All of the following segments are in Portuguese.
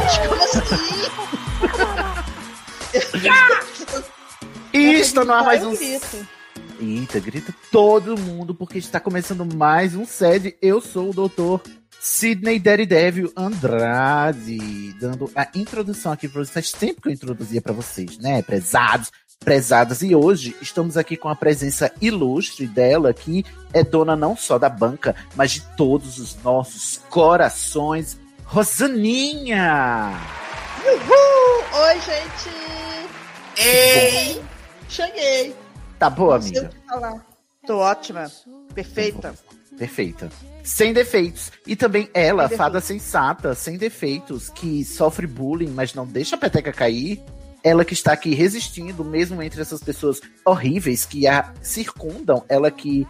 Gente, como assim? E está no ar mais um. Grito. Eita, grita todo mundo, porque está começando mais um SED. Eu sou o doutor Sidney Daredevil Andrade, dando a introdução aqui para vocês. Faz tempo que eu introduzia para vocês, né, prezados, prezadas. E hoje estamos aqui com a presença ilustre dela, que é dona não só da banca, mas de todos os nossos corações. Rosaninha! Uhul! Oi, gente! Ei! Cheguei! Tá boa, Não sei amiga? o que falar. Tô ótima. Perfeita. Perfeita. Sem defeitos. E também ela, Sem fada sensata, sem defeitos, que sofre bullying, mas não deixa a peteca cair. Ela que está aqui resistindo, mesmo entre essas pessoas horríveis que a circundam. Ela que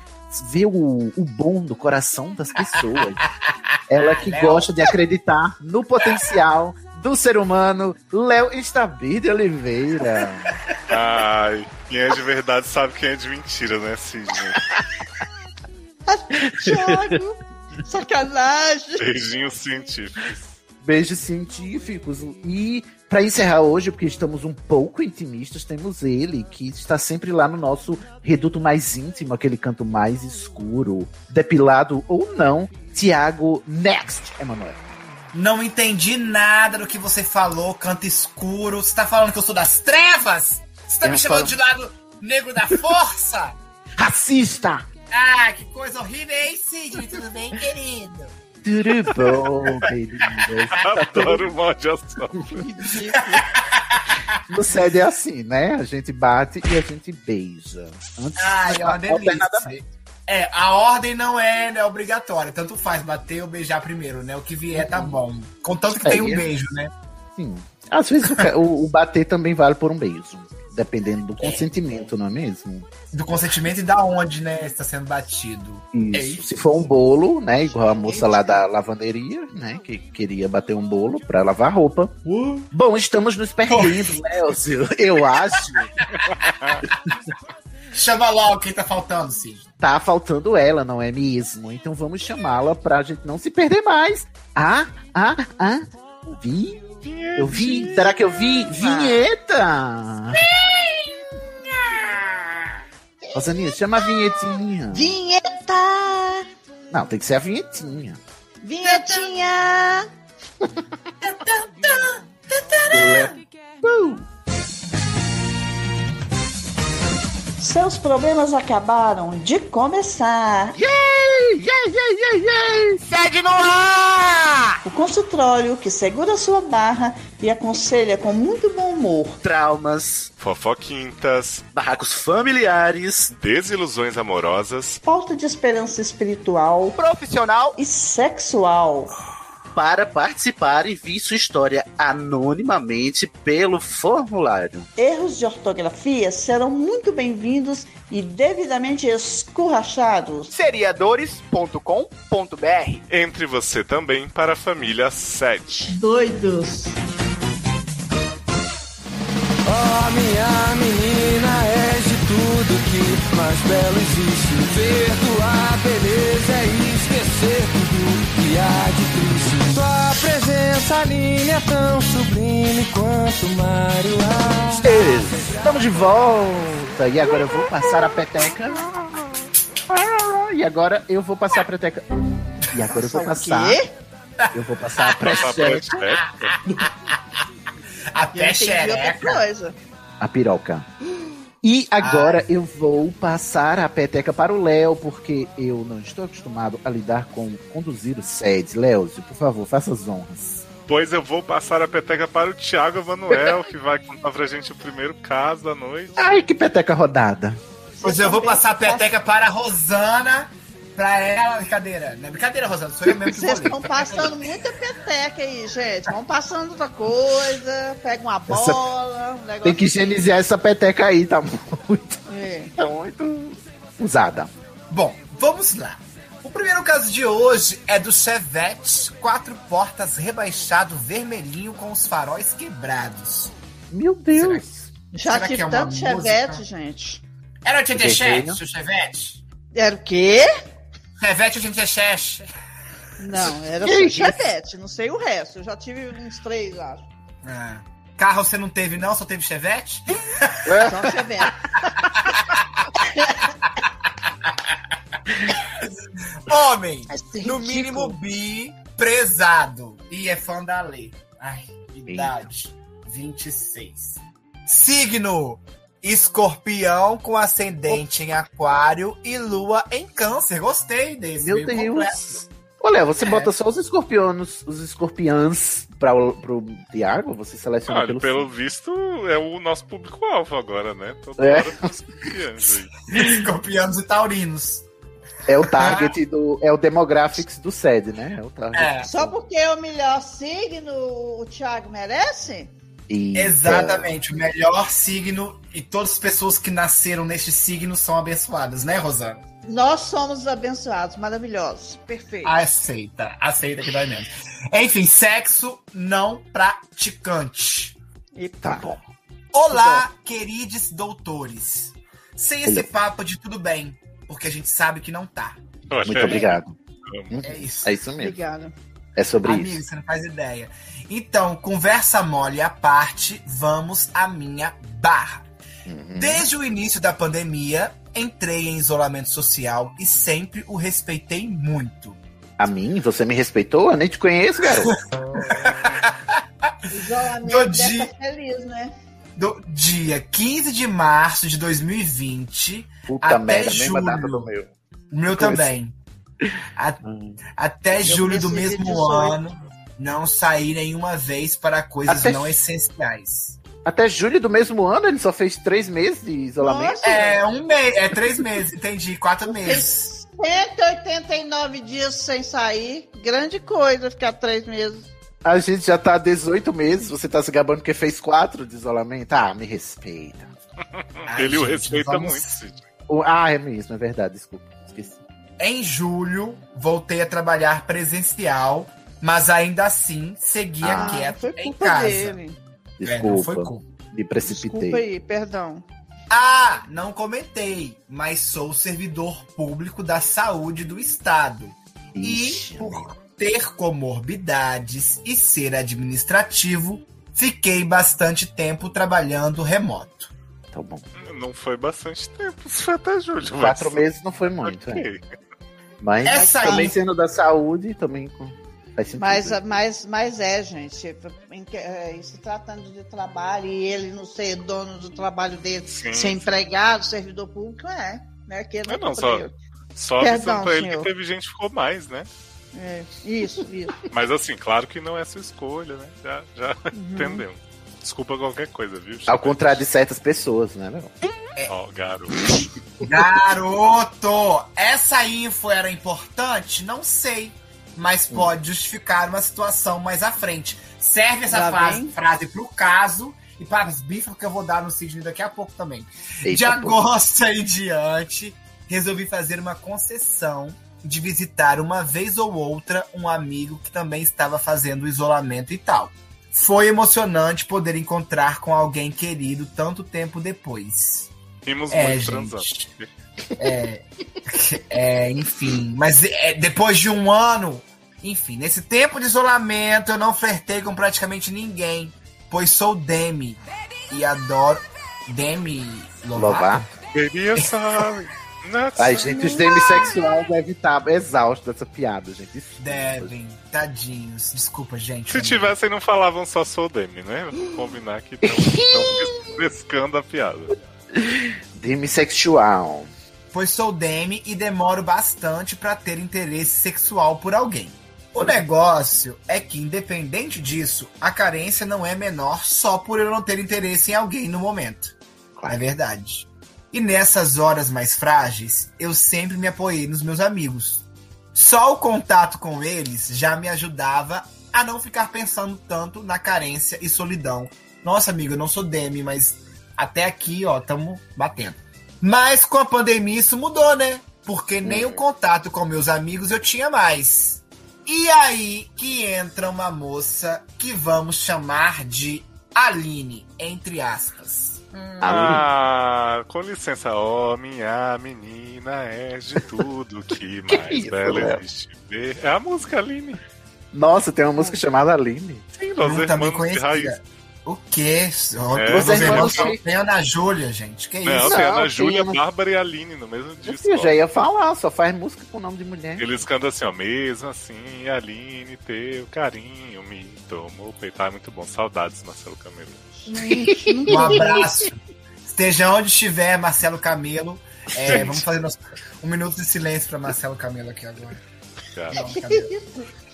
vê o, o bom do coração das pessoas. ela que Léo. gosta de acreditar no potencial do ser humano. Léo Estabir de Oliveira. Ai, quem é de verdade sabe quem é de mentira, né, Sidney? Thiago! Sacanagem! Beijinhos científicos. Beijos científicos. E para encerrar hoje, porque estamos um pouco intimistas, temos ele, que está sempre lá no nosso reduto mais íntimo, aquele canto mais escuro, depilado ou não, Tiago Next, Emanuel. Não entendi nada do que você falou, canto escuro. Você tá falando que eu sou das trevas? Você tá Eu me chamando falo- de lado negro da força? Racista! ah, que coisa horrível, hein, Sidney? Tudo bem, querido? Tudo bom, queridas? Adoro mal de ação. No SED é assim, né? A gente bate e a gente beija. Antes, Ai, é uma delícia. É, a ordem não é, né, obrigatória. Tanto faz bater ou beijar primeiro, né? O que vier tá bom. Contanto que É, tem um e- beijo, né? Sim. Às vezes o- o bater também vale por um beijo. Dependendo do consentimento, não é mesmo? Do consentimento e da onde, né, está sendo batido. Isso. É isso. Se for um bolo, né? Igual a moça lá da lavanderia, né? Que queria bater um bolo pra lavar roupa. Bom, estamos nos perdendo, Léozio. Eu acho. Chama logo quem tá faltando, Sidney. Tá faltando ela, não é mesmo? Então vamos chamá-la pra gente não se perder mais. Ah, ah, ah. Vi? Eu vi? Será que eu vi? Vinheta! Rosaninha, chama a vinhetinha. Vinheta! Não, tem que ser a vinhetinha. Vinhetinha! Uh, Seus problemas acabaram de começar. Yay, yay, yay! Segue no ar! O consultório que segura sua barra e aconselha com muito bom humor. Traumas, Fofoquintas, barracos familiares, desilusões amorosas, Falta de esperança espiritual profissional. e sexual. Para participar e vir sua história anonimamente pelo formulário. Erros de ortografia serão muito bem-vindos e devidamente escurrachados. seriadores.com.br. entre você também para a família 7. Doidos. Oh, minha menina, és de tudo que mais belo existe. Ver tua beleza é esquecer tudo que há de triste. Presença, Aline, é tão sublime quanto Alves. Estamos de volta! E agora eu vou passar a peteca. E agora eu vou passar a peteca. E agora eu vou passar. quê? Eu vou passar a peteca. xereca. coisa. A piroca. E agora eu vou passar a peteca para o Léo, porque eu não estou acostumado a lidar com conduzir o SED. Léozio, por favor, faça as honras. Pois eu vou passar a peteca para o Thiago Emanuel, que vai contar pra gente o primeiro caso da noite. Ai, que peteca rodada. Pois eu vou passar a peteca para a Rosana, pra ela. Brincadeira, não é brincadeira, Rosana, sou eu mesmo que Vocês estão passando muita peteca aí, gente. Vão passando outra coisa, pega uma bola, um negócio. Tem que higienizar essa peteca aí, tá muito, É. tá muito usada. Bom, vamos lá. O primeiro caso de hoje é do Chevette, quatro portas rebaixado vermelhinho com os faróis quebrados. Meu Deus. Já Será que tive é tanto música? chevette, gente. Era 87, Vermelho. o Chevette? Era o quê? Chevette 87. Não, era isso? Chevette, não sei o resto. Eu já tive uns três, acho. Ah. Carro você não teve, não? Só teve Chevette? Só Chevette. Homem, é no mínimo bi, prezado. E é fã da lei. Ai, idade, 26. Signo, escorpião com ascendente em aquário e lua em câncer. Gostei desse. Meu completo. Deus. Olha, você É. bota só os escorpiões, os escorpiãs para o pro Tiago, você seleciona Olha, pelo pelo visto, é o nosso público-alvo agora, né? Toda É. hora tem escorpiões aí. Escorpianos e taurinos. É o target do. É o demographics do SED, né? É o target. É, Só porque é o melhor signo, o Thiago merece? Exatamente. O melhor signo e todas as pessoas que nasceram neste signo são abençoadas, né, Rosana? Nós somos abençoados, maravilhosos. Perfeito. Aceita, aceita que dói menos. Enfim, sexo não praticante. E Tá bom. Olá, queridos doutores. Sem esse papo de tudo bem, porque a gente sabe que não tá. Olha Muito aí. obrigado. É isso. É isso mesmo. Obrigada. É sobre Amigo, isso. você não faz ideia. Então, conversa mole à parte, vamos à minha barra. Uhum. Desde o início da pandemia, entrei em isolamento social e sempre o respeitei muito. A mim? Você me respeitou? Eu nem te conheço, garoto. Isolamento Do dia- feliz, né? Do dia 15 de março de 2020, Puta Até merda, mesma julho. data do meu. o meu também. A- Hum. até julho do mesmo 18. ano, não saí nenhuma vez para coisas Até- não essenciais. Até julho do mesmo ano, ele só fez três meses de isolamento. Nossa. É um mês, é três meses, entendi, quatro meses. 189 dias sem sair. Grande coisa ficar três meses. A gente já tá há 18 meses, você tá se gabando porque fez quatro de isolamento? Ah, me respeita. Ai, Ele o gente, respeita vamos- muito, Cid. O- Ah, é mesmo, é verdade, desculpa. Esqueci. Em julho, voltei a trabalhar presencial, mas ainda assim seguia Ah, quieto foi em casa. dele. É, não foi Desculpa, culpa. me precipitei. Desculpa aí, perdão. Ah, não comentei, mas sou servidor público da saúde do estado. Ixi, e por ter comorbidades e ser administrativo, fiquei bastante tempo trabalhando remoto. tá bom. Não foi bastante tempo, foi até julho. Quatro mas- meses não foi muito, é. Ok. Mas Essa também aí- sendo da saúde, também com- faz sentido. Mas, né? mas, mas é, gente. Em, que- é, em se tratando de trabalho e ele não ser dono do trabalho dele, Sim. ser empregado, servidor público, é. Né? Que É, não, só- Só Perdão, avisando pra ele senhor. que teve gente que ficou mais, né? É, isso, isso. Mas assim, claro que não é sua escolha, né? Já, já Uhum. entendemos. Desculpa qualquer coisa, viu? Ao contrário de certas pessoas, né, meu? Ó, garoto. Garoto! Essa info era importante? Não sei. Mas pode justificar uma situação mais à frente. Serve essa frase, vem. frase pro caso e para as bifas que eu vou dar no Sidney daqui a pouco também. de Eita, pô. agosto em diante, resolvi fazer uma concessão de visitar uma vez ou outra um amigo que também estava fazendo isolamento e tal. Foi emocionante poder encontrar com alguém querido tanto tempo depois. Rimos É, muito gente. É, é, enfim, mas é, depois de um ano, enfim, nesse tempo de isolamento eu não flertei com praticamente ninguém, pois sou Demi e adoro Demi Lovato. Louvar. Queria saber. Ai, gente, os demissexual deve estar exausto dessa piada, gente. Desculpa. Devem, tadinhos. Desculpa, gente. Se tivessem, não falavam só sou Demi, né? Vamos combinar que estão pescando a piada. Demissexual. Pois sou Demi e demoro bastante pra ter interesse sexual por alguém. O negócio é que, independente disso, a carência não é menor só por eu não ter interesse em alguém no momento. É verdade. E nessas horas mais frágeis, eu sempre me apoiei nos meus amigos. Só o contato com eles já me ajudava a não ficar pensando tanto na carência e solidão. Nossa, amigo, eu não sou Demi, mas até aqui, ó, tamo batendo. Mas com a pandemia isso mudou, né? Porque nem o contato com meus amigos eu tinha mais. E aí que entra uma moça que vamos chamar de Aline, entre aspas. Ah, com licença, ó, minha menina é de tudo que Que mais isso, bela Léo? existe ver. É a música Aline. Nossa, tem uma música chamada Aline. Sim, Eu Los também Hermanos de Raiz. conhecia. O quê? Os Los irmãos de- tem Ana Júlia, gente. Que Não, isso? tem Não, Ana tem Júlia, uma- Bárbara e Aline no mesmo disco. Eu ó. já ia falar, só faz música com nome de mulher. Eles cantam assim, ó, mesmo assim, Aline, teu carinho me tomou o peito. Ah, é muito bom. Saudades, Marcelo Camelo. Gente, Um abraço. Esteja onde estiver, Marcelo Camelo. É, vamos fazer nosso- um minuto de silêncio para Marcelo Camelo aqui agora. Cara. Não, Camelo.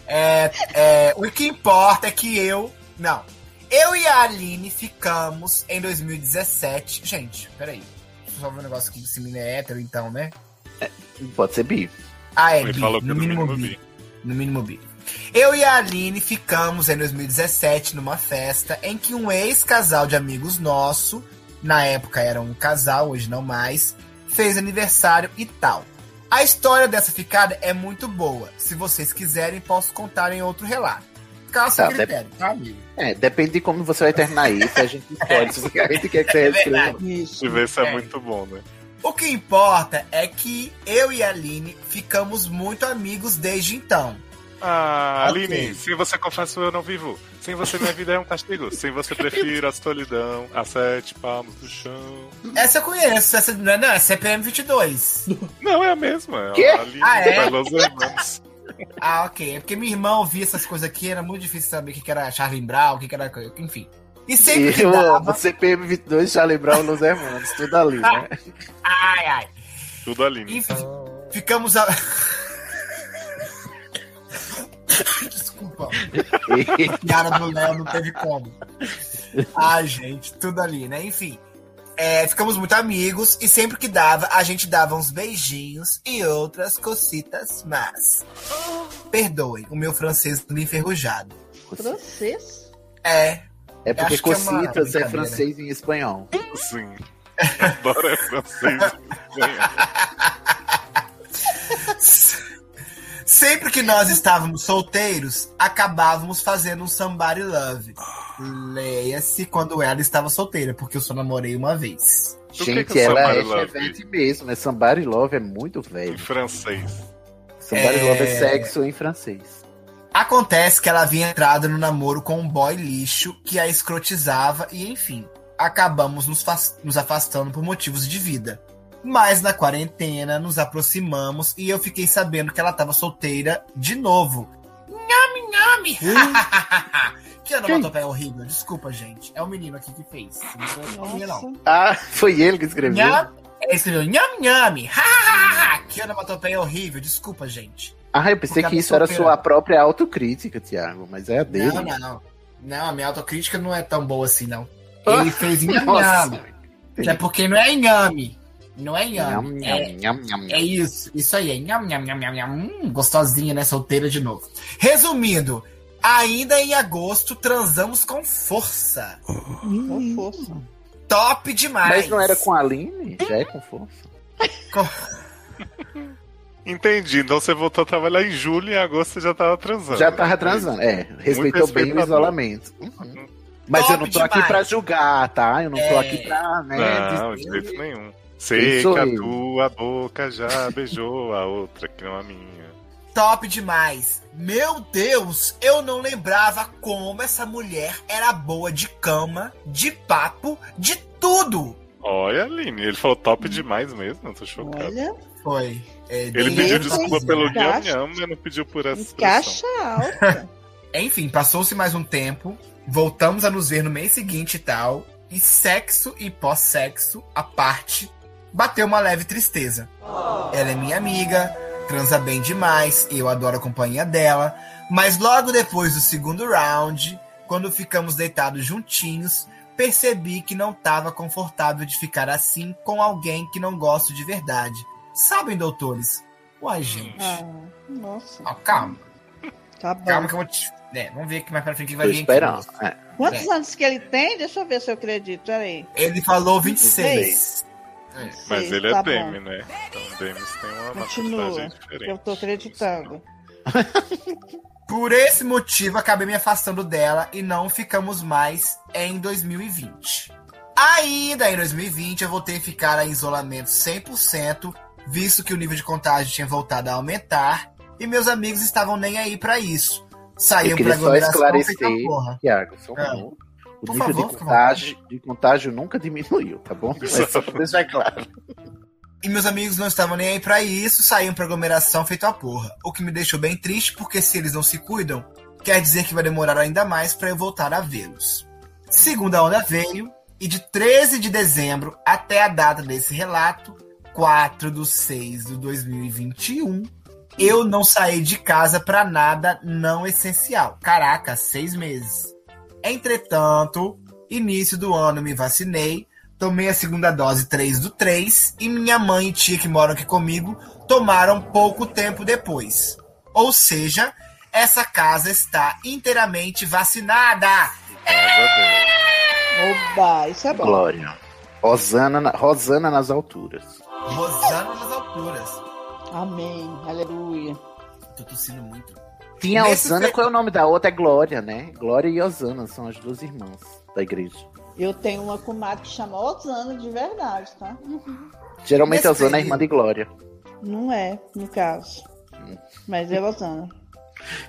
É, é, o que importa é que eu. Não. Eu e a Aline ficamos em 2017. Gente, peraí. Deixa eu só ver um negócio aqui. Esse menino é hétero, então, né? Pode ser bi. Ah, é Ele bi. falou que No no mínimo mínimo bi. bi. No mínimo bi. Eu e a Aline ficamos em 2017 numa festa em que um ex-casal de amigos nosso, na época era um casal, hoje não mais, fez aniversário e tal. A história dessa ficada é muito boa. Se vocês quiserem, posso contar em outro relato. Seu Tá, critério, tá, amigo? É, depende de como você vai terminar isso, a gente escolhe se a gente quer que você É escreva. verdade. Isso. De ver se é É. muito bom, né? O que importa é que eu e a Aline ficamos muito amigos desde então. Ah, Ok. Aline, sem você confesso eu não vivo. Sem você minha vida é um castigo. Sem você prefiro a solidão, a sete palmos do chão. Essa eu conheço, essa não é, não, é CPM 22. Não, é a mesma. É Quê? a Aline Ah, é? Los Hermanos. Ah, ok. É porque minha irmã ouvia essas coisas aqui, era muito difícil saber o que que era Charlie Brown, o que que era. Enfim. E sempre que E eu dava. amo CPM22, Charlie Brown, Los Hermanos, tudo ali, né? Ai, ai. Tudo Aline. Enfim, ficamos a. Desculpa. Piada do Léo não teve como. Ai, gente, tudo ali, né? Enfim. é, ficamos muito amigos e sempre que dava, a gente dava uns beijinhos e outras cocitas, mas. Perdoem o meu francês me enferrujado. Francês? É, É porque é cocitas é, brincadeira. francês em espanhol. Sim. Adoro é francês. Sempre que nós estávamos solteiros, acabávamos fazendo um somebody love. Leia-se quando ela estava solteira, porque eu só namorei uma vez. O que Gente, que é ela é chevette mesmo, né? Somebody Love é muito Em velho. francês. Somebody É. Love é sexo em francês. Acontece que ela havia entrado no namoro com um boy lixo que a escrotizava e, enfim, acabamos nos, nos afastando por motivos de vida. Mas na quarentena nos aproximamos e eu fiquei sabendo que ela estava solteira de novo. Nhame, nhame! que onomatopeia horrível. Desculpa, gente. É o menino aqui que fez. Não eu, não. Ah, foi ele que escreveu? Nham, ele escreveu nham, nhame! que onomatopeia horrível. Desculpa, gente. Ah, eu pensei Porque que isso era solteira. sua própria autocrítica, Thiago, mas é a dele. Não, não. Não, a minha autocrítica não é tão boa assim, não. Ah, Ele fez nham, nhame. É porque não é inhame. Não é Nham, nham, É, nham, nham, é isso. Isso aí. É nham, nham, nham, nham, nham. Hum, gostosinha, né? Solteira de novo. Resumindo, ainda em agosto transamos com força. Com força. Top demais. Mas não era com a Aline? Já é com força. Entendi. Então você voltou a trabalhar em julho e em agosto você já tava transando. Já tava transando. É, respeitou bem o isolamento. Uhum. Mas Top eu não tô aqui demais. pra julgar, tá? Eu não tô É. aqui pra, né? Não, de jeito nenhum. Sou Seca a tua boca já beijou a outra que não a minha. Top demais. Meu Deus, eu não lembrava como essa mulher era boa de cama, de papo, de tudo. Olha, Aline, ele falou top demais mesmo, eu tô chocado. Olha, Foi. É, Ele pediu desculpa pelo nham encaixa. nham, mas não pediu por essa encaixa alta. Enfim, passou-se mais um tempo, voltamos a nos ver no mês seguinte e tal, e sexo e pós-sexo, a parte, bateu uma leve tristeza. Ela é minha amiga, transa bem demais, eu adoro a companhia dela, mas logo depois do segundo round, quando ficamos deitados juntinhos, percebi que não estava confortável de ficar assim com alguém que não gosto de verdade. Sabem, doutores? Uai, gente. Ah, nossa. Ó, calma, Tá bom. calma que eu vou te. É, vamos ver aqui mais pra frente que vai vir esperando. aqui. É. Quantos É. anos que ele tem? Deixa eu ver se eu acredito. Peraí. Ele falou 26. Mas Seis, ele é tá Demi, bom. né? Então Demis tem uma Continua. diferente. Eu tô acreditando. Por esse motivo, acabei me afastando dela e não ficamos mais em 2020. Ainda em 2020, eu voltei a ficar em isolamento 100%, visto que o nível de contágio tinha voltado a aumentar e meus amigos estavam nem aí pra isso. Saíam pra queria só aglomeração esclarecer. Tiago, só um Ah. O Por nível favor, de, contágio, de contágio nunca diminuiu, tá bom? Mas só pra deixar claro. E meus amigos não estavam nem aí pra isso, saíam pra aglomeração feito a porra. O que me deixou bem triste, porque se eles não se cuidam, quer dizer que vai demorar ainda mais pra eu voltar a vê-los. Segunda onda veio, e de 13 de dezembro até a data desse relato, 4 de 6 de 2021, eu não saí de casa pra nada não essencial. Caraca, seis meses. Entretanto, início do ano me vacinei, tomei a segunda dose 3 do 3 e minha mãe e tia que moram aqui comigo tomaram pouco tempo depois. Ou seja, essa casa está inteiramente vacinada. Oba, isso é bom. Glória. Rosana, na- Rosana nas alturas. Rosana nas alturas. Amém. Aleluia. Tô tossindo muito. Tinha a Osana, fe- qual é o nome da outra? É Glória, né? Glória e Osana são as duas irmãs da igreja. Eu tenho uma comadre que chama Osana de verdade, tá? Geralmente Nesse a Osana é período- irmã de Glória. Não é, no caso. Mas é Osana.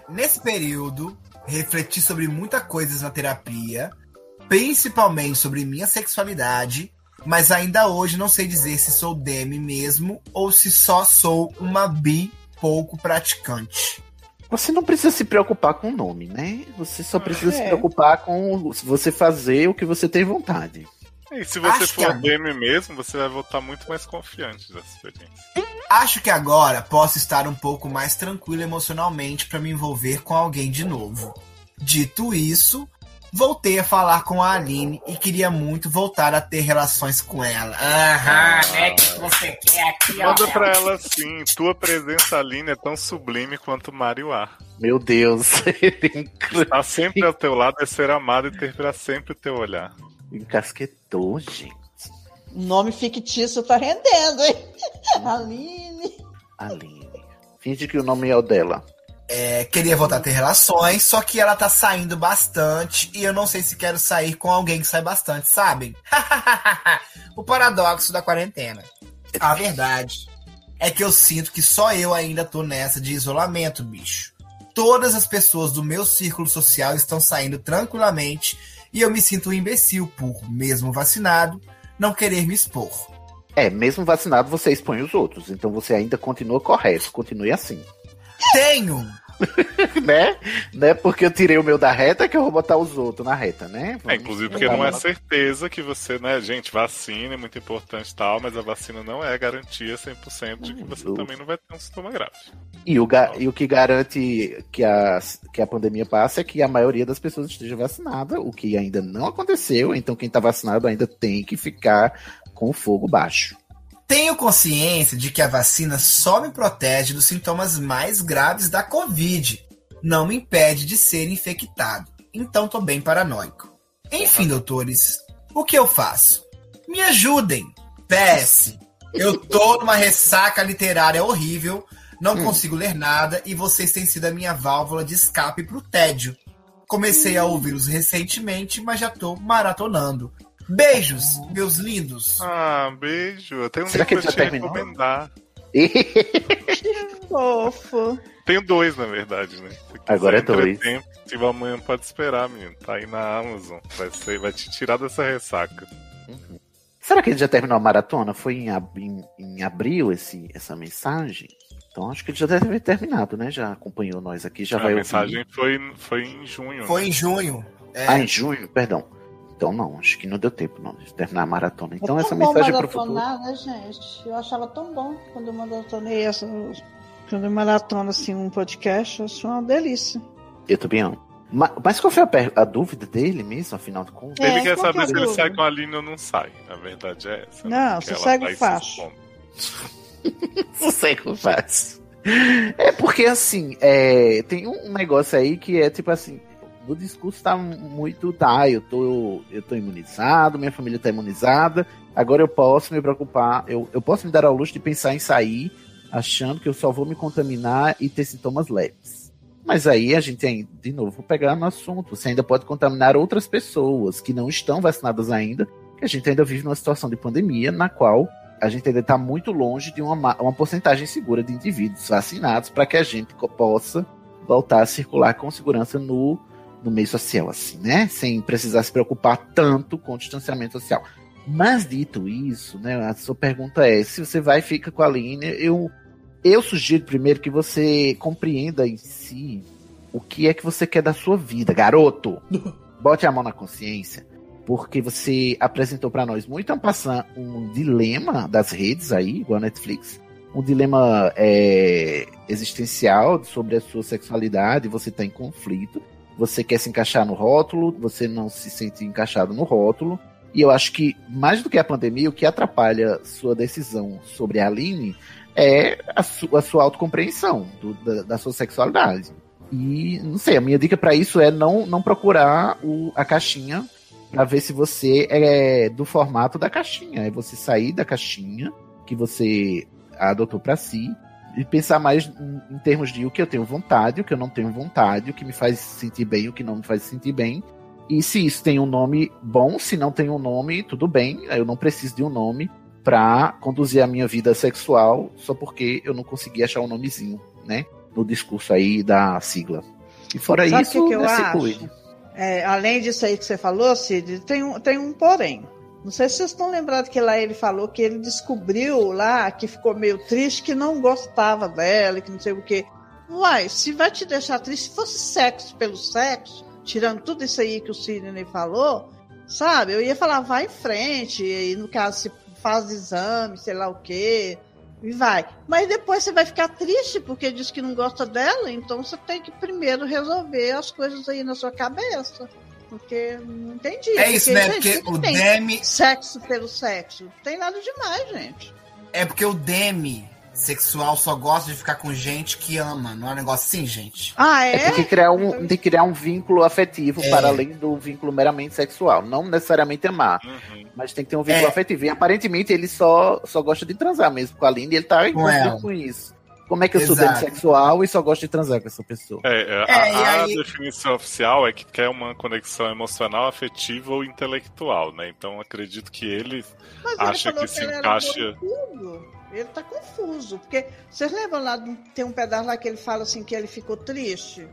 Nesse período, refleti sobre muitas coisas na terapia, principalmente sobre minha sexualidade, mas ainda hoje não sei dizer se sou demi mesmo ou se só sou uma bi pouco praticante. Você não precisa se preocupar com o nome, né? Você só precisa se É. preocupar com você fazer o que você tem vontade. E se você Acho que for DM mesmo, você vai voltar muito mais confiante dessa experiência. Acho que agora posso estar um pouco mais tranquilo emocionalmente para me envolver com alguém de novo. Dito isso, voltei a falar com a Aline e queria muito voltar a ter relações com ela. Aham, né? Que você quer aqui, ó. Manda pra ela assim, tua presença, Aline, é tão sublime quanto Mariuá. Meu Deus, ele encr- Tá sempre ao teu lado, é ser amado e ter pra sempre o teu olhar. encasquetou, gente. Nome fictício tá rendendo, hein? Aline. Aline. Finge que o nome é o dela. É, queria voltar a ter relações, só que ela tá saindo bastante e eu não sei se quero sair com alguém que sai bastante, sabem? o paradoxo da quarentena. A verdade é que eu sinto que só eu ainda tô nessa de isolamento, bicho. Todas as pessoas do meu círculo social estão saindo tranquilamente e eu me sinto um imbecil por, mesmo vacinado, não querer me expor. É, mesmo vacinado, você expõe os outros. Então você ainda continua correto. Continue assim. Tenho né? Não é porque eu tirei o meu da reta que eu vou botar os outros na reta, né? É, inclusive porque não é certeza que você, né, gente, vacina é muito importante e tal, mas a vacina não é garantia 100% de que você também não vai ter um sintoma grave. E o, ga- e o que garante que a, que a pandemia passe é que a maioria das pessoas esteja vacinada, o que ainda não aconteceu. Então quem tá vacinado ainda tem que ficar com o fogo baixo. Tenho consciência de que a vacina só me protege dos sintomas mais graves da Covid. Não me impede de ser infectado. Então tô bem paranoico. Enfim, doutores, o que eu faço? Me ajudem. PS. Eu tô numa ressaca literária horrível, não consigo ler nada e vocês têm sido a minha válvula de escape pro tédio. Comecei a ouvi-los recentemente, mas já tô maratonando. Beijos, meus lindos. Ah, beijo. Eu tenho um Será que ele pra já te terminou? recomendar. Fofo. Tenho dois, na verdade, né? Se quiser Agora é dois. entretempo, Se amanhã pode esperar, menino. Tá aí na Amazon. Vai, ser, vai te tirar dessa ressaca. Será que ele já terminou a maratona? Foi em, ab- em- em abril esse, essa mensagem? Então acho que ele já deve ter terminado, né? Já acompanhou nós aqui, já a vai mensagem ouvir. foi, foi em junho. Foi né? em junho. É, Ah, em junho, perdão. Então não, acho que não deu tempo não, de terminar a maratona. Então é essa mensagem pro futuro. maratonar, né, gente? Eu achava tão bom quando eu maratonei essa. Quando eu maratona assim um podcast, eu acho uma delícia. Eu também amo. Ma- Mas, qual foi a, a dúvida dele mesmo, afinal de contas? É, Ele quer é saber a se ele dúvida? sai com a Aline ou não sai. A verdade é essa. Não, sossego vai se sei como faz. É porque assim, é, tem um negócio aí que é tipo assim, no discurso tá muito, tá, eu tô, eu tô imunizado, minha família tá imunizada, agora eu posso me preocupar, eu, eu posso me dar ao luxo de pensar em sair achando que eu só vou me contaminar e ter sintomas leves. Mas aí a gente, de novo, vou pegar no assunto. Você ainda pode contaminar outras pessoas que não estão vacinadas ainda que a gente ainda vive numa situação de pandemia na qual a gente ainda está muito longe de uma, uma porcentagem segura de indivíduos vacinados para que a gente possa voltar a circular com segurança no, no meio social, assim, né? Sem precisar se preocupar tanto com o distanciamento social. Mas dito isso, né? A sua pergunta é: se você vai e fica com a Aline, eu, eu sugiro primeiro que você compreenda em si o que é que você quer da sua vida, garoto. Bote a mão na consciência porque você apresentou para nós muito ampassando um dilema das redes aí, igual a Netflix, um dilema é, existencial sobre a sua sexualidade, você está em conflito, você quer se encaixar no rótulo, você não se sente encaixado no rótulo, e eu acho que, mais do que a pandemia, o que atrapalha sua decisão sobre a Aline é a, su a sua autocompreensão do, da, da, sua sexualidade. E, não sei, a minha dica para isso é não, não procurar o, a caixinha para ver se você é do formato da caixinha. É você sair da caixinha que você adotou para si e pensar mais em termos de o que eu tenho vontade, o que eu não tenho vontade, o que me faz sentir bem, o que não me faz sentir bem. E se isso tem um nome bom, se não tem um nome, tudo bem. Eu não preciso de um nome para conduzir a minha vida sexual só porque eu não consegui achar um nomezinho, né? No discurso aí da sigla. E fora Sabe isso, que que eu é acho? É, além disso aí que você falou, Cid, tem um, tem um porém. Não sei se vocês estão lembrados que lá ele falou que ele descobriu lá que ficou meio triste, que não gostava dela, que não sei o quê. Uai, se vai te deixar triste, se fosse sexo pelo sexo, tirando tudo isso aí que o Sidney falou, sabe? Eu ia falar, vai em frente, e no caso, se faz exame, sei lá o quê, e vai. Mas depois você vai ficar triste porque diz que não gosta dela, então você tem que primeiro resolver as coisas aí na sua cabeça. Porque não entendi. É isso, porque, né? gente, Porque o Demi. Sexo pelo sexo. Não tem nada demais, gente. É porque o Demi sexual só gosta de ficar com gente que ama. Não é um negócio assim, gente? Ah, É, é? tem que criar um, tem que criar um vínculo afetivo É. para além do vínculo meramente sexual. Não necessariamente amar, Uhum. mas tem que ter um vínculo É. afetivo. E aparentemente ele só, só gosta de transar mesmo com a Aline e ele tá ela. com isso. Como é que eu sou Exato. debissexual e só gosto de transar com essa pessoa? É, é, É, a, a aí- definição oficial é que quer uma conexão emocional, afetiva ou intelectual, né? Então acredito que ele Mas acha ele falou que se encaixa-. Ele tá confuso. Porque vocês lembram lá, tem um pedaço lá que ele fala assim que ele ficou triste?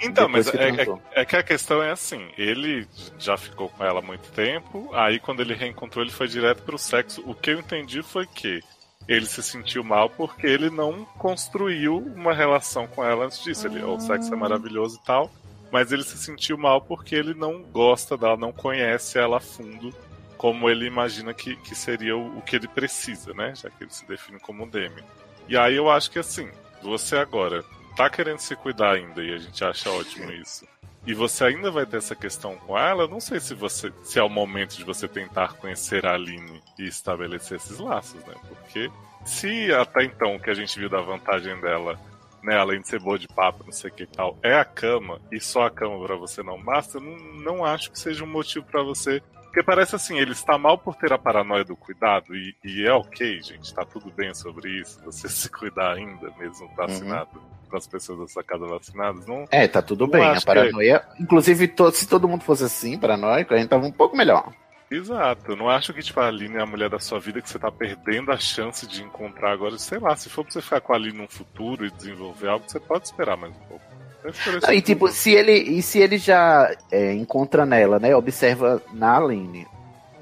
Então, mas Depois que é, é- é que a questão é assim, ele já ficou com ela há muito tempo, aí quando ele reencontrou ele foi direto pro sexo. O que eu entendi foi que ele se sentiu mal porque ele não construiu uma relação com ela antes disso. Ele, o sexo é maravilhoso e tal, mas ele se sentiu mal porque ele não gosta dela, não conhece ela a fundo como ele imagina que, que seria o, o que ele precisa, né? Já que ele se define como um Demi. E aí eu acho que assim, você agora tá querendo se cuidar ainda e a gente acha ótimo isso. E você ainda vai ter essa questão com ela, não sei se você se é o momento de você tentar conhecer a Aline e estabelecer esses laços, né? Porque se até então o que a gente viu da vantagem dela, né, além de ser boa de papo, não sei o que e tal, é a cama e só a cama pra você não basta, não, não acho que seja um motivo pra você. Porque parece assim, ele está mal por ter a paranoia do cuidado, e, e é ok, gente, tá tudo bem sobre isso, você se cuidar ainda, mesmo vacinado, com as pessoas da sua casa vacinadas, não. É, tá tudo bem. A acho que- paranoia. Inclusive, to- se todo mundo fosse assim, paranoico, a gente tava um pouco melhor. Exato, não acho que tipo, a Aline é a mulher da sua vida que você tá perdendo a chance de encontrar agora. Sei lá, se for pra você ficar com a Aline no futuro e desenvolver algo, você pode esperar mais um pouco. Ser Não, e tipo, se ele, e se ele já é, encontra nela, né? Observa na Aline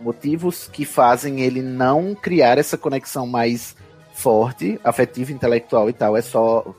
motivos que fazem ele não criar essa conexão mais forte, afetiva, intelectual e tal. É só.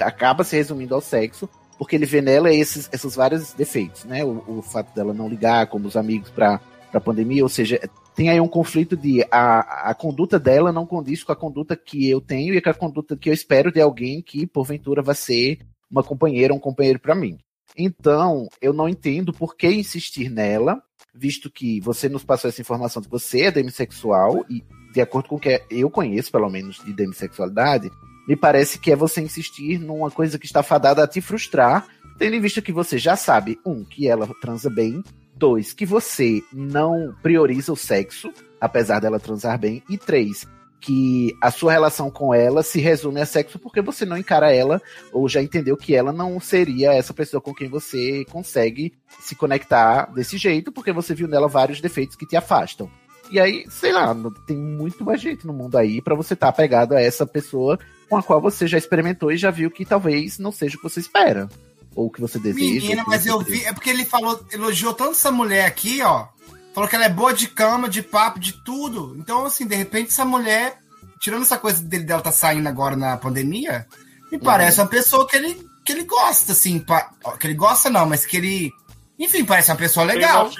acaba se resumindo ao sexo, porque ele vê nela esses, esses vários defeitos, né? O, o fato dela não ligar como os amigos pra, pra pandemia, ou seja, tem aí um conflito de a, a conduta dela não condiz com a conduta que eu tenho e com a conduta que eu espero de alguém que, porventura, vai ser uma companheira, um companheiro para mim. Então, eu não entendo por que insistir nela, visto que você nos passou essa informação de que você é demissexual, e de acordo com o que eu conheço, pelo menos, de demissexualidade, me parece que é você insistir numa coisa que está fadada a te frustrar, tendo em vista que você já sabe, um, que ela transa bem, dois, que você não prioriza o sexo, apesar dela transar bem, e três, que a sua relação com ela se resume a sexo porque você não encara ela ou já entendeu que ela não seria essa pessoa com quem você consegue se conectar desse jeito, porque você viu nela vários defeitos que te afastam. E aí, sei lá, tem muito mais gente no mundo aí para você estar tá apegado a essa pessoa com a qual você já experimentou e já viu que talvez não seja o que você espera. Ou o que você deseja. Menina, mas eu vi. É porque ele falou, elogiou tanto essa mulher aqui, ó. Falou que ela é boa de cama, de papo, de tudo. Então, assim, de repente, essa mulher, tirando essa coisa dele, dela tá saindo agora na pandemia, me uhum. parece uma pessoa que ele, que ele gosta, assim. Pa, que ele gosta, não, mas que ele. Enfim, parece uma pessoa legal.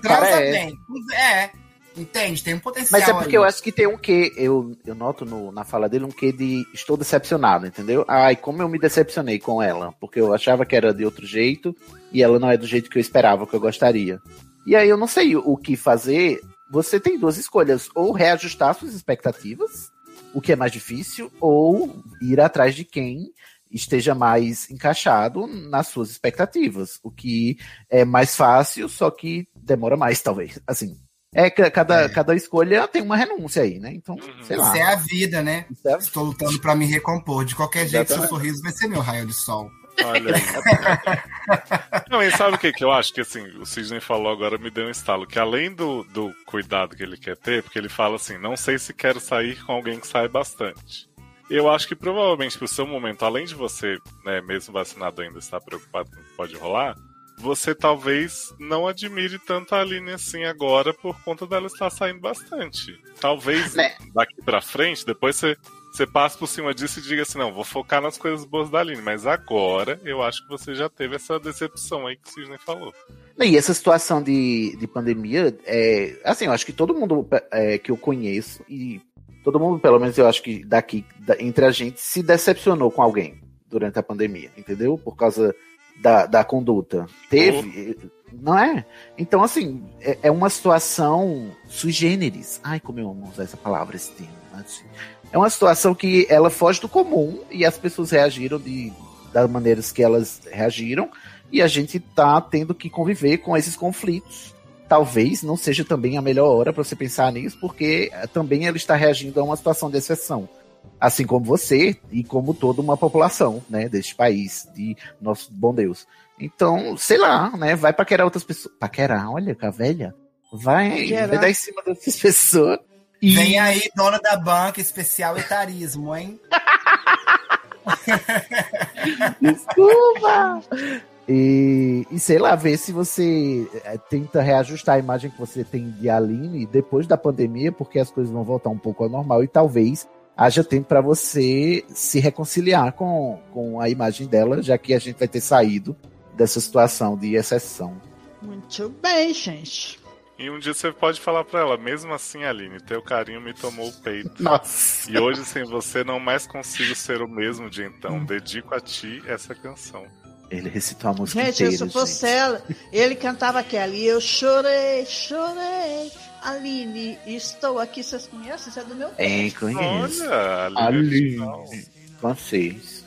Transa bem. É. Entende? Tem um potencial. Mas é porque aí. eu acho que tem um quê, eu, eu noto no, na fala dele um quê de estou decepcionado, entendeu? Ai, como eu me decepcionei com ela, porque eu achava que era de outro jeito e ela não é do jeito que eu esperava, que eu gostaria. E aí eu não sei o que fazer. Você tem duas escolhas: ou reajustar suas expectativas, o que é mais difícil, ou ir atrás de quem esteja mais encaixado nas suas expectativas, o que é mais fácil, só que demora mais, talvez. Assim, é cada, é. cada escolha tem uma renúncia aí, né? Então, uhum. sei lá. Isso é a vida, né? É... Estou lutando para me recompor. De qualquer jeito, Exatamente. seu sorriso vai ser meu raio de sol. Olha aí. Não, e sabe o que, que eu acho? Que assim, o Sidney falou agora, me deu um estalo. Que além do, do cuidado que ele quer ter, porque ele fala assim: não sei se quero sair com alguém que sai bastante. Eu acho que provavelmente pro seu momento, além de você, né, mesmo vacinado ainda, estar preocupado com o que pode rolar, você talvez não admire tanto a Aline assim agora por conta dela estar saindo bastante. Talvez né? daqui pra frente, depois você você passa por cima disso e diga assim, não, vou focar nas coisas boas da Aline, mas agora eu acho que você já teve essa decepção aí que o Sidney falou. E essa situação de, de pandemia, é, assim, eu acho que todo mundo é, que eu conheço, e todo mundo, pelo menos eu acho que daqui, da, entre a gente, se decepcionou com alguém durante a pandemia, entendeu? Por causa da, da conduta. Teve, oh. não é? Então, assim, é, é, uma situação sui generis. Ai, como eu amo usar essa palavra, esse termo. Assim é uma situação que ela foge do comum e as pessoas reagiram de, das maneiras que elas reagiram e a gente tá tendo que conviver com esses conflitos. Talvez não seja também a melhor hora para você pensar nisso, porque eh, também ela está reagindo a uma situação de exceção. Assim como você e como toda uma população, né, deste país, de nosso bom Deus. Então, sei lá, né, vai paquerar outras pessoas. Paquerar, olha, a velha. Vai, vai dar em cima dessas pessoas e... Vem aí, dona da banca, especial etarismo, hein? Desculpa! E, e, sei lá, ver se você é, tenta reajustar a imagem que você tem de Aline depois da pandemia, porque as coisas vão voltar um pouco ao normal e talvez haja tempo para você se reconciliar com, com a imagem dela, já que a gente vai ter saído dessa situação de exceção. Muito bem, gente. E um dia você pode falar pra ela, mesmo assim, Aline, teu carinho me tomou o peito. Nossa. E hoje, sem você, não mais consigo ser o mesmo de então. Dedico a ti essa canção. Ele recitou a música gente, inteira, se fosse ela, ele cantava aquela e eu chorei, chorei. Aline, estou aqui. Vocês conhecem? Isso é do meu É, conheço. Olha, Aline. Aline. Vocês.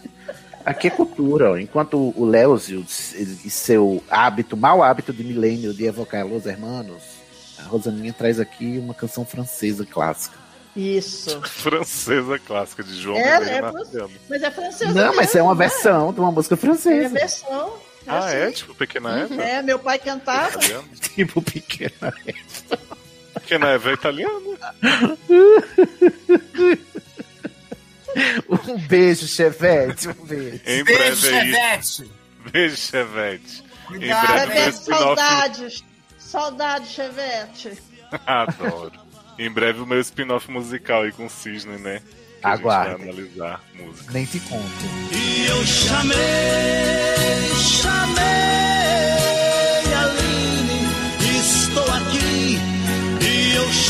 Aqui é cultura, ó. enquanto o Leozio e seu hábito, mau hábito de milênio de evocar Los Hermanos, a Rosaninha traz aqui uma canção francesa clássica. Isso. francesa clássica de João é, é Mas é francesa. Não, mas é uma né? versão de uma música francesa. É versão. É ah, é? assim. é? Tipo Pequena Eva? Uhum. É, meu pai cantava. tipo Pequena Eva. Pequena Eva é italiana. um beijo, Chevette. Um beijo. Em beijo, breve Chevette. Beijo, Chevette. Cuidado. Em breve, Saudades. Saudade, Chevette. Adoro. em breve o meu spin-off musical aí com o Cisne, né? Que Aguarde. Analisar música. Nem te conto. E eu chamei, chamei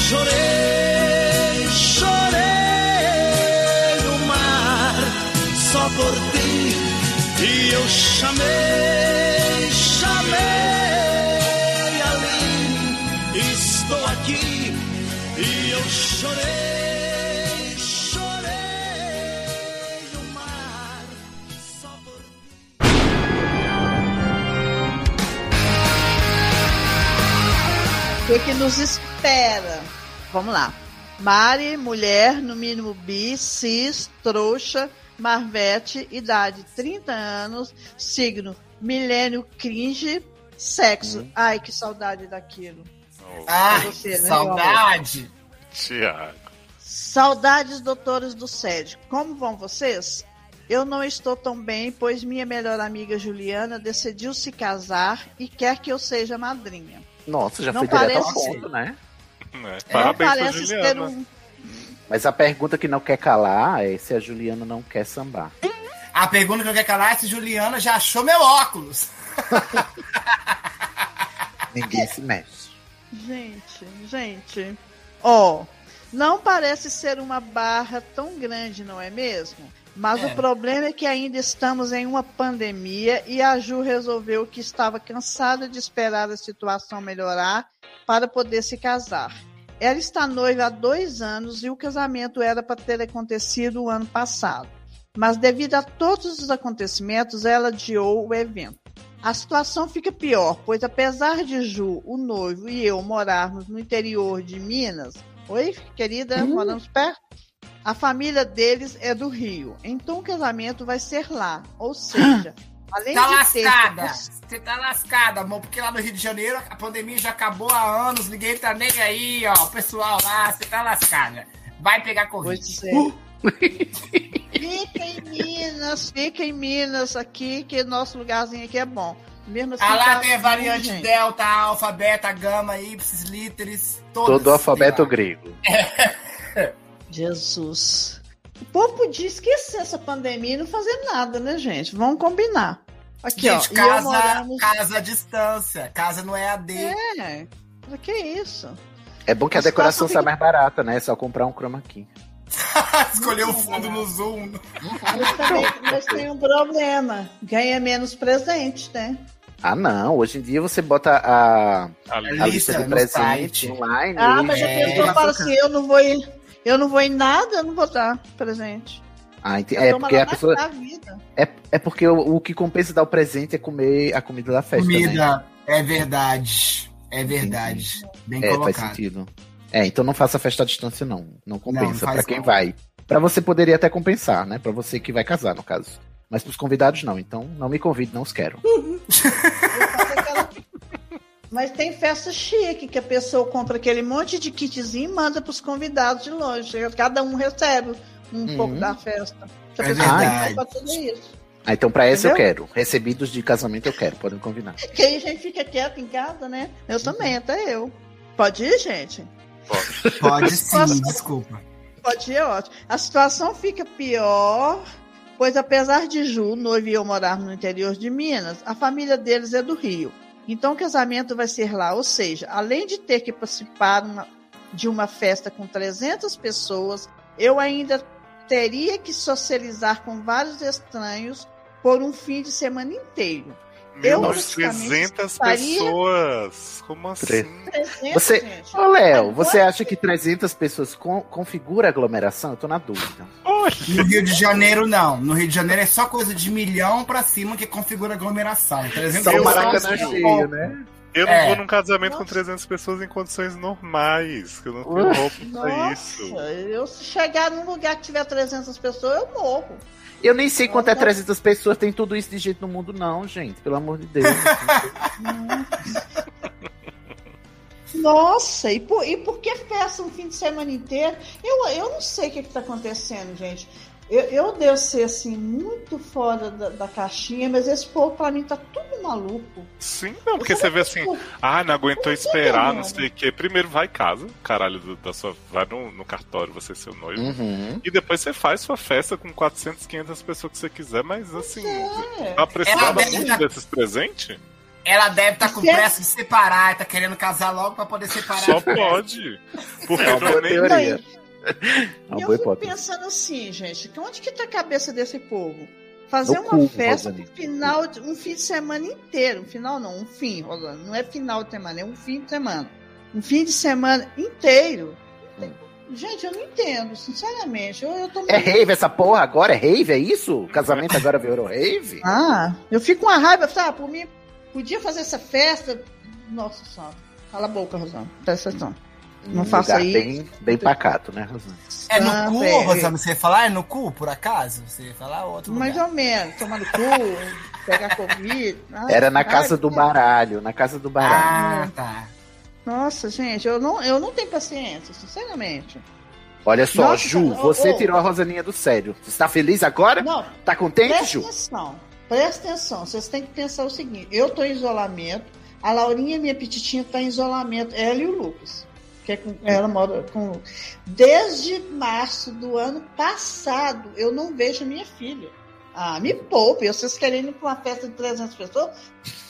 chorei, chorei no mar, só por ti. E eu chamei, chamei. chorei, chorei no mar só por O que, que nos espera? Vamos lá. Mari, mulher, no mínimo bi, cis, trouxa, marvete, idade 30 anos, signo milênio cringe, sexo. Hum. Ai, que saudade daquilo. Oh, Ah, você, né, saudade. Tiago. Saudades, doutores do SED. Como vão vocês? Eu não estou tão bem, pois minha melhor amiga Juliana decidiu se casar e quer que eu seja madrinha. Nossa, já Não foi direto ao parece ponto, né? Né? não Parabéns pra Juliana. um. Mas a pergunta que não quer calar é se a Juliana não quer sambar. A pergunta que eu quero calar é se Juliana já achou meu óculos. Ninguém se mexe. Gente, gente. Ó, não parece ser uma barra tão grande, não é mesmo? Mas É. o problema é que ainda estamos em uma pandemia e a Ju resolveu que estava cansada de esperar a situação melhorar para poder se casar. Ela está noiva há dois anos e o casamento era para ter acontecido o ano passado. Mas devido a todos os acontecimentos, ela adiou o evento. A situação fica pior, pois apesar de Ju, o noivo e eu morarmos no interior de Minas, oi, querida, moramos perto? A família deles é do Rio, então o casamento vai ser lá. Ou seja, além Tá de ter. lascada. Você tá lascada, amor, porque lá no Rio de Janeiro a pandemia já acabou há anos, ninguém tá nem aí, ó. O pessoal lá, você tá lascada. Vai pegar Covid. Pois é. Fica em Minas, fica em Minas aqui, que nosso lugarzinho aqui é bom. Mesmo assim, Ah, lá tá tem a ruim, variante gente. Delta, Alfa, Beta, Gama, Ipsis, Literis, todas. Todo o alfabeto tem lá. Jesus. O povo podia esquecer essa pandemia e não fazer nada, né, gente? Vamos combinar. Aqui, Gente, ó. casa, moramos... casa à distância. Casa não é AD. É, pra que isso? É bom que a A decoração sai mais barata, né? É só comprar um chroma key. Escolher o fundo no Zoom. Mas também mas tem um problema. Ganha menos presente, né? Ah, não. Hoje em dia você bota a, Ali, a Lista lista de presente site. online. Ah, mas a É. pessoa fala assim, eu não vou ir, eu não vou em nada, eu não vou dar presente. Ah, Eu é porque a pessoa. É, é porque o, o que compensa dar o presente é comer a comida da festa. Né? Comida. É verdade. É verdade. Bem É, faz colocado. sentido. É, então não faça festa à distância, não. Não compensa. faz pra quem não. vai. Pra você poderia até compensar, né? Pra você que vai casar, no caso. Mas pros convidados, não. Então não me convide, não os quero. Eu faço aquela- Mas tem festa chique, que a pessoa compra aquele monte de kitzinho e manda pros convidados de longe. Cada um recebe um Uhum. pouco da festa. Se a É pessoa verdade. tudo isso. Ah, então pra essa eu quero. Recebidos de casamento eu quero, podem combinar. Que aí a gente fica quieto em casa, né? Eu também, até eu. Pode ir, gente? Pode sim, Posso- desculpa. Pode ir, é ótimo. A situação fica pior, pois apesar de Ju, noivo e eu morar no interior de Minas, a família deles é do Rio. Então o casamento vai ser lá, ou seja, além de ter que participar uma- de uma festa com 300 pessoas, eu ainda teria que socializar com vários estranhos por um fim de semana inteiro. Eu, Menos praticamente, 300 estaria- pessoas. Como assim? 300, Você- gente. Ô, Léo, você acha que 300 pessoas con- configura aglomeração? Eu tô na dúvida. Olha, No Rio de Janeiro, não. No Rio de Janeiro é só coisa de milhão pra cima que configura aglomeração. 300 Só o Eu Maracanã cheio, né? eu não É. vou num casamento com Nossa. 300 pessoas em condições normais. Que eu não tenho roupa pra Nossa, isso. eu se chegar num lugar que tiver 300 pessoas, eu morro. Eu nem sei quanto é Nossa. 300 pessoas, tem tudo isso de jeito no mundo, não, gente. Pelo amor de Deus. Nossa, e por, e por que festa um fim de semana inteiro? Eu, eu não sei o que está acontecendo, gente. Eu, eu devo ser assim, muito fora da, da caixinha, mas esse povo, pra mim, tá tudo maluco. Sim, não, porque você vê assim, Tipo, ah, não aguentou Não esperar, não sei o quê. Primeiro vai em casa, caralho, do- da sua. Vai no, no cartório, você é seu noivo. Uhum. E depois você faz sua festa com 400, 500 pessoas que você quiser, mas assim, é. tá precisando muito tá- desses presentes? Ela deve estar com Certo. pressa de separar, tá querendo casar logo pra poder separar. Só pode. Porque É uma não é nem. É E eu fico pensando assim, gente, que onde que tá a cabeça desse povo? Fazer No uma cu, festa Rosane. no final, de, um fim de semana inteiro. Um final não, um fim, Rosana. Não é final de semana, é um fim de semana. Um fim de semana inteiro. Gente, eu não entendo, sinceramente. Eu, eu tô É rave essa porra agora? É rave? É isso? O casamento agora virou rave? Ah, eu fico com uma raiva, sabe? Por mim, podia fazer essa festa. Nossa senhora. Cala a boca, Rosana. Presta atenção. Não Um faça lugar isso. Bem, bem pacato, né? É no Ah, cu. Rosana? Você ia falar? É no cu, por acaso? Você ia falar outro Mais lugar. ou menos, tomar no cu, pegar Covid. Ai, Era na ai, casa do baralho, na casa do baralho. Ah, tá. Nossa, gente, eu não, eu não tenho paciência, sinceramente. Olha só, Nossa, Ju, você ô. tirou a Rosaninha do sério. Você está feliz agora? Não, Tá contente, presta Ju? atenção, presta atenção. Vocês têm que pensar o seguinte: eu tô em isolamento, a Laurinha, minha petitinha, tá em isolamento, ela e o Lucas. Que é com, ela mora com. Desde março do ano passado, eu não vejo minha filha. Ah, me poupe, vocês querendo ir pra uma festa de 300 pessoas,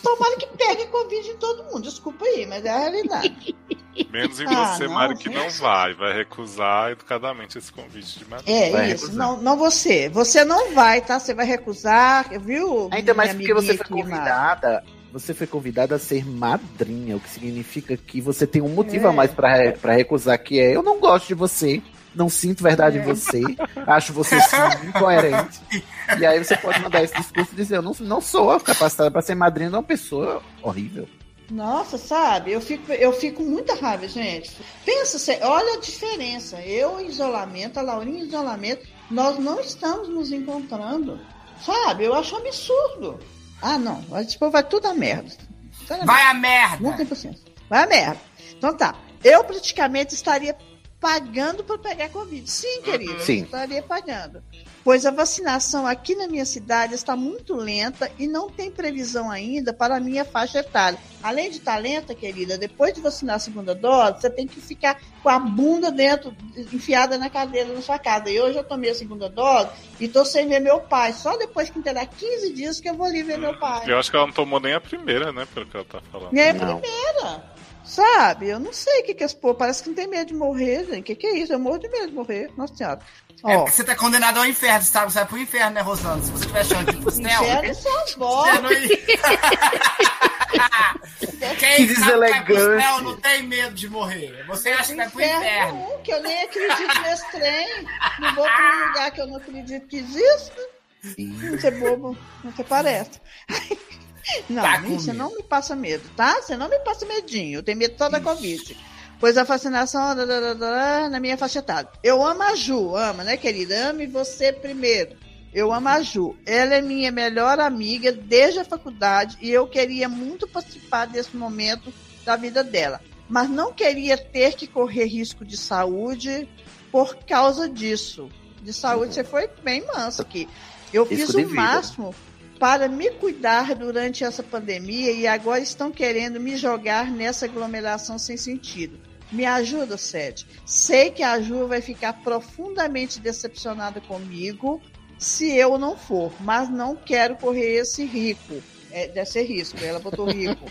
tomara que pegue Covid em todo mundo. Desculpa aí, mas é a realidade. Menos em Ah, você, não, Mari, que não vai. Vai recusar educadamente esse convite de Mari. É Vai isso, recusar. não, não você. Você não vai, tá? Você vai recusar, viu? Ainda mais porque você foi aqui, Mari? convidada. Você foi convidada a ser madrinha, o que significa que você tem um motivo É. a mais pra recusar, que é eu não gosto de você, não sinto verdade É. em você, acho você sim incoerente. E aí você pode mandar esse discurso e dizer, eu não, não sou capacitada pra ser madrinha de uma pessoa horrível. Nossa, sabe? Eu fico, eu fico com muita raiva, gente. Pensa, olha a diferença. Eu em isolamento, a Laurinha em isolamento, nós não estamos nos encontrando. Sabe? Eu acho absurdo. Ah, não. Tipo, vai tudo a merda. Vai a merda! Não tem paciência. Vai a merda. Então tá. Eu praticamente estaria pagando para pegar Covid. Sim, querido. Sim. Estaria pagando. Pois a vacinação aqui na minha cidade está muito lenta e não tem previsão ainda para a minha faixa etária. Além de estar lenta, querida, depois de vacinar a segunda dose, você tem que ficar com a bunda dentro, enfiada na cadeira na sua casa. E hoje eu tomei a segunda dose e tô sem ver meu pai. Só depois que terá 15 dias que eu vou ali ver meu pai. Eu acho que ela não tomou nem a primeira, né? Pelo que ela tá falando. Minha Não. primeira. Sabe? Eu não sei o que que esse povo. Parece que não tem medo de morrer, gente. O que, que é isso? Eu morro de medo de morrer. Nossa senhora. É Ó, porque você tá condenado ao inferno, você, tá, você vai pro inferno, né, Rosana? Se você tiver chance de céu. inferno são as você bolas. não Quem Que sabe que vai pro céu deselegante. não tem medo de morrer. Você acha que vai pro Inferno nenhum, que eu nem acredito nesse trem. Não vou pra um lugar que eu não acredito que existe. Não ser bobo, não te parece. Não, Tá você não me passa medo, tá? Você não me passa medinho. Eu tenho medo só da Covid. Pois a vacinação da, da, da, na minha faixa etária. Eu amo a Ju, ama, né, querida? Ame você primeiro. Eu amo a Ju. Ela é minha melhor amiga desde a faculdade e eu queria muito participar desse momento da vida dela. Mas não queria ter que correr risco de saúde por causa disso. De saúde, Uhum. você foi bem manso aqui. Eu Risco fiz o vida. máximo para me cuidar durante essa pandemia e agora estão querendo me jogar nessa aglomeração sem sentido. Me ajuda, Sede. Sei que a Ju vai ficar profundamente decepcionada comigo se eu não for, mas não quero correr esse rico. É, deve ser risco, ela botou rico.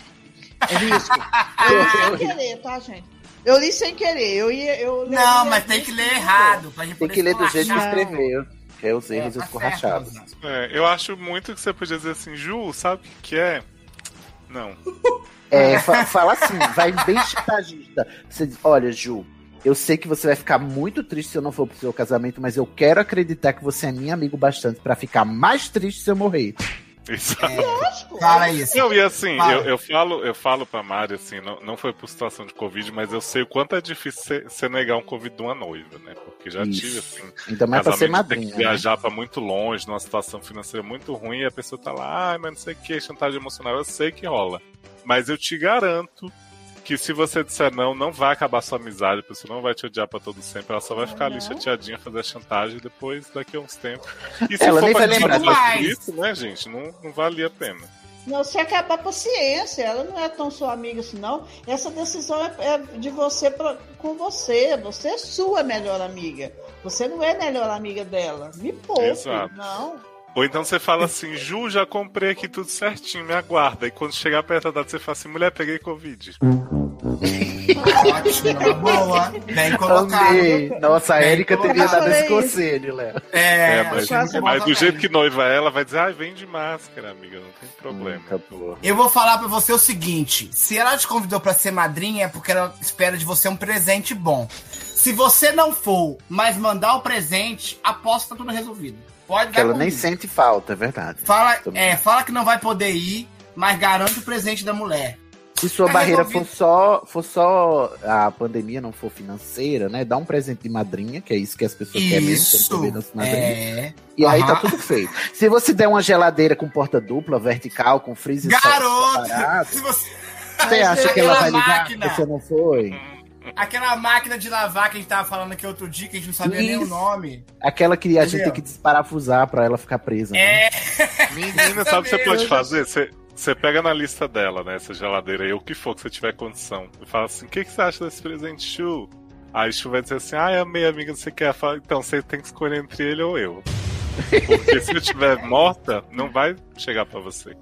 É risco. Eu li sem querer, tá, gente? Eu li sem querer. Eu ia, eu Não, mas tem que ler errado. Pra gente Tem que ler do jeito que escreveu, que é os erros É, escorrachados. certo, É, eu acho muito que você podia dizer assim, Ju, sabe o que, que é? Não. É, fa- fala assim, vai bem chantagista. Você diz, olha, Ju, eu sei que você vai ficar muito triste se eu não for pro seu casamento, mas eu quero acreditar que você é minha amigo bastante pra ficar mais triste se eu morrer. Exato. Lógico. Fala isso. Não, e assim, eu, eu falo, eu falo pra Mari, assim, não, não foi por situação de Covid, mas eu sei o quanto é difícil você- negar um Covid de uma noiva, né? Porque já Isso. tive, assim, Ainda mais pra ser madrinha. que né? viajar pra muito longe, numa situação financeira muito ruim, e a pessoa tá lá, ai, mas não sei o que, chantagem emocional, eu sei que rola. Mas eu te garanto que se você disser não, não vai acabar sua amizade, a pessoa não vai te odiar pra todo sempre, ela só vai ficar ali chateadinha, fazer a chantagem e depois, daqui a uns tempos. E se Ela for nem pra vai lembrar dizer mais. isso, né, gente? Não, não valia a pena. Não, se acabar a paciência, ela não é tão sua amiga assim, não. Essa decisão é, é de você pra, com você. Você é sua melhor amiga. Você não é melhor amiga dela. Me poupe. Exato. Não. Ou então você fala assim, Ju, já comprei aqui tudo certinho, me aguarda. E quando chegar perto da data, você fala assim, mulher, peguei Covid. Ótimo, uma boa. Bem colocado. Amei. Nossa, a Erika teria dado esse conselho, Léo. É, É, mas, quase mas do jeito que noiva é, ela vai dizer, ai, vem de máscara, amiga, não tem problema. Tá boa. Eu vou falar pra você o seguinte: se ela te convidou pra ser madrinha, é porque ela espera de você um presente bom. Se você não for, mas mandar o presente, aposto que tá tudo resolvido. Pode Que ela nem comigo. sente falta, é verdade. Fala, Também. é, fala que não vai poder ir, mas garante o presente da mulher. Se sua Tá barreira resolvido. for só, for só a pandemia, não for financeira, né? Dá um presente de madrinha, que é isso que as pessoas querem mesmo, querem Isso. É. E aí tá tudo feito. Se você der uma geladeira com porta dupla, vertical, com freezer Garoto! separado, Se você... você acha que ela vai ligar máquina. que você não foi? Aquela máquina de lavar que a gente tava falando aqui outro dia, que a gente não sabia nem o Isso. nome. Aquela que a gente Entendeu? tem que desparafusar pra ela ficar presa. né? É. Menina, sabe o que você pode fazer? Você, você pega na lista dela, né? Essa geladeira aí, o que for que você tiver condição. E fala assim: o que, que você acha desse presente, Chu? Aí Chu vai dizer assim: ai, amei, amiga, você quer? Fala, então você tem que escolher entre ele ou eu. Porque se eu estiver morta, não vai chegar pra você.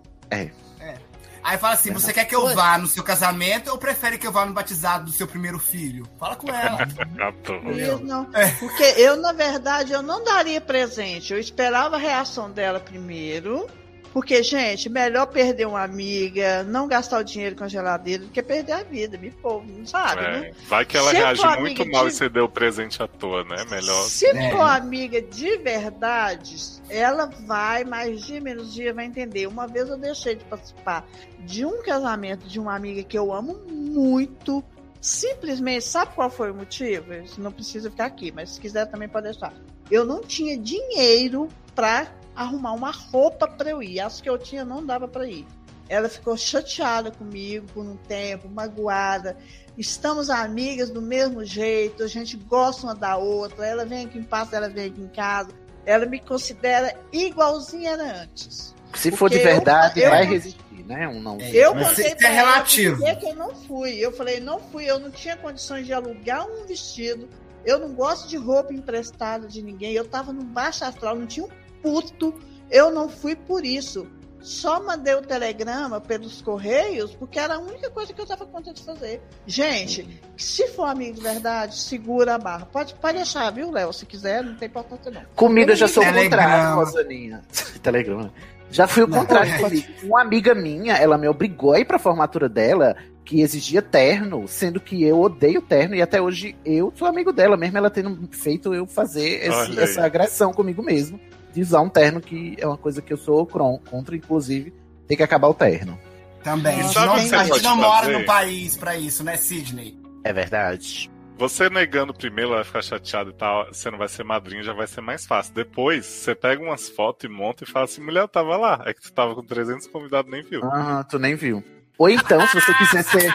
Aí fala assim: você quer que eu vá no seu casamento ou prefere que eu vá no batizado do seu primeiro filho? Fala com ela. Não. É. Porque eu, na verdade, eu não daria presente. Eu esperava a reação dela primeiro. Porque, gente, melhor perder uma amiga, não gastar o dinheiro com a geladeira do que perder a vida, me povo, não sabe, né? É, vai que ela Se muito mal de- e você deu o presente à toa, né? Melhor. Se É. for amiga de verdade, ela vai, mais dia menos dia, vai entender. Uma vez eu deixei de participar de um casamento de uma amiga que eu amo muito. Simplesmente, sabe qual foi o motivo? Isso Não precisa ficar aqui, mas se quiser também pode deixar. Eu não tinha dinheiro pra arrumar uma roupa pra eu ir. As que eu tinha não dava pra ir. Ela ficou chateada comigo por um tempo, magoada. Estamos amigas do mesmo jeito, a gente gosta uma da outra. Ela vem aqui em paz, ela vem aqui em casa. Ela me considera igualzinha era antes. Se for de eu- verdade, eu- vai resistir, né? Um não. É. Eu Mas contei isso é ela relativo. por que que eu não fui. Eu falei, não fui, eu não tinha condições de alugar um vestido. Eu não gosto de roupa emprestada de ninguém. Eu tava num baixo astral, não tinha um puto. Eu não fui por isso. Só mandei o telegrama pelos correios, porque era a única coisa que eu tava contente de fazer. Gente, se for amigo de verdade, segura a barra. Pode, pode deixar, viu, Léo? Se quiser, não tem importância não. Comigo eu já sou o Telegrama. contrário, Rosaninha. Telegrama. Já fui o Não, contrário é. comigo. Uma amiga minha, ela me obrigou a ir pra formatura dela, que exigia terno, sendo que eu odeio terno, e até hoje eu sou amigo dela, mesmo ela tendo feito eu fazer esse- essa agressão comigo mesmo, de usar um terno, que é uma coisa que eu sou contra, inclusive, tem que acabar o terno. Também. Não, a você gente não mora no país pra isso, né, Sidney? É verdade. Você negando primeiro, ela vai ficar chateada e tal, você não vai ser madrinha, já vai ser mais fácil. Depois, você pega umas fotos e monta e fala assim, mulher, eu tava lá. É que tu tava com 300 convidados nem viu. Ah, tu nem viu. Ou então, se você quiser ser.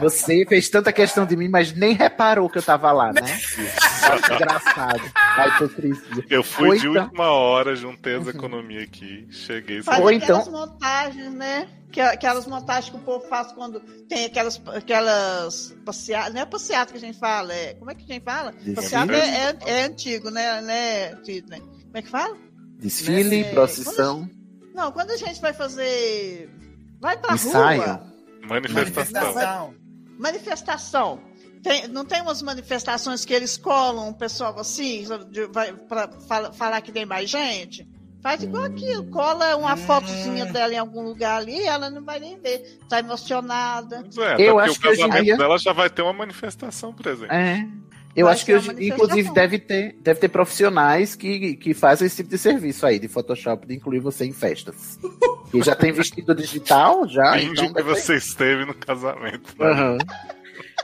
Você fez tanta questão de mim, mas nem reparou que eu tava lá, né? Engraçado. Ai, tô triste. Eu fui Ou de então- última hora, juntei as economias aqui, cheguei. Faz Ou aquelas então- montagens, né? Que- Aquelas montagens que o povo faz quando tem aquelas, aquelas passeatas. Não é passeata que a gente fala, é. Como é que a gente fala? Desfile. Passeata é, é, é antigo, né, né? Como é que fala? Desfile, Né? procissão, Não, quando a gente vai fazer. Vai pra ensaio. rua. Manifestação. Manifestação. Manifestação. Tem- não tem umas manifestações que eles colam o pessoal assim, pra fala- falar que tem mais gente? Faz igual aquilo, cola uma Hum. fotozinha dela em algum lugar ali ela não vai nem ver. Tá emocionada. Pois é, Eu porque acho o que hoje em casamento dia- dela já vai ter uma manifestação presente. É. Eu Vai acho que hoje, inclusive, deve ter, deve ter profissionais que, que fazem esse tipo de serviço aí, de Photoshop, de incluir você em festas. E já tem vestido digital, já. Finge então que deve ter- você esteve no casamento. né? Aham.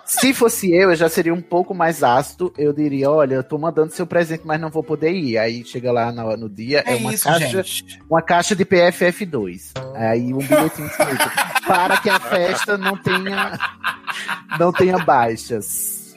Se fosse eu, eu já seria um pouco mais ácido. Eu diria: olha, eu tô mandando seu presente, mas não vou poder ir. Aí chega lá no, no dia, é, É, uma, isso, caixa, gente. uma caixa de PFF2. Aí um bilhetinho escrito: para que a festa não tenha, não tenha baixas.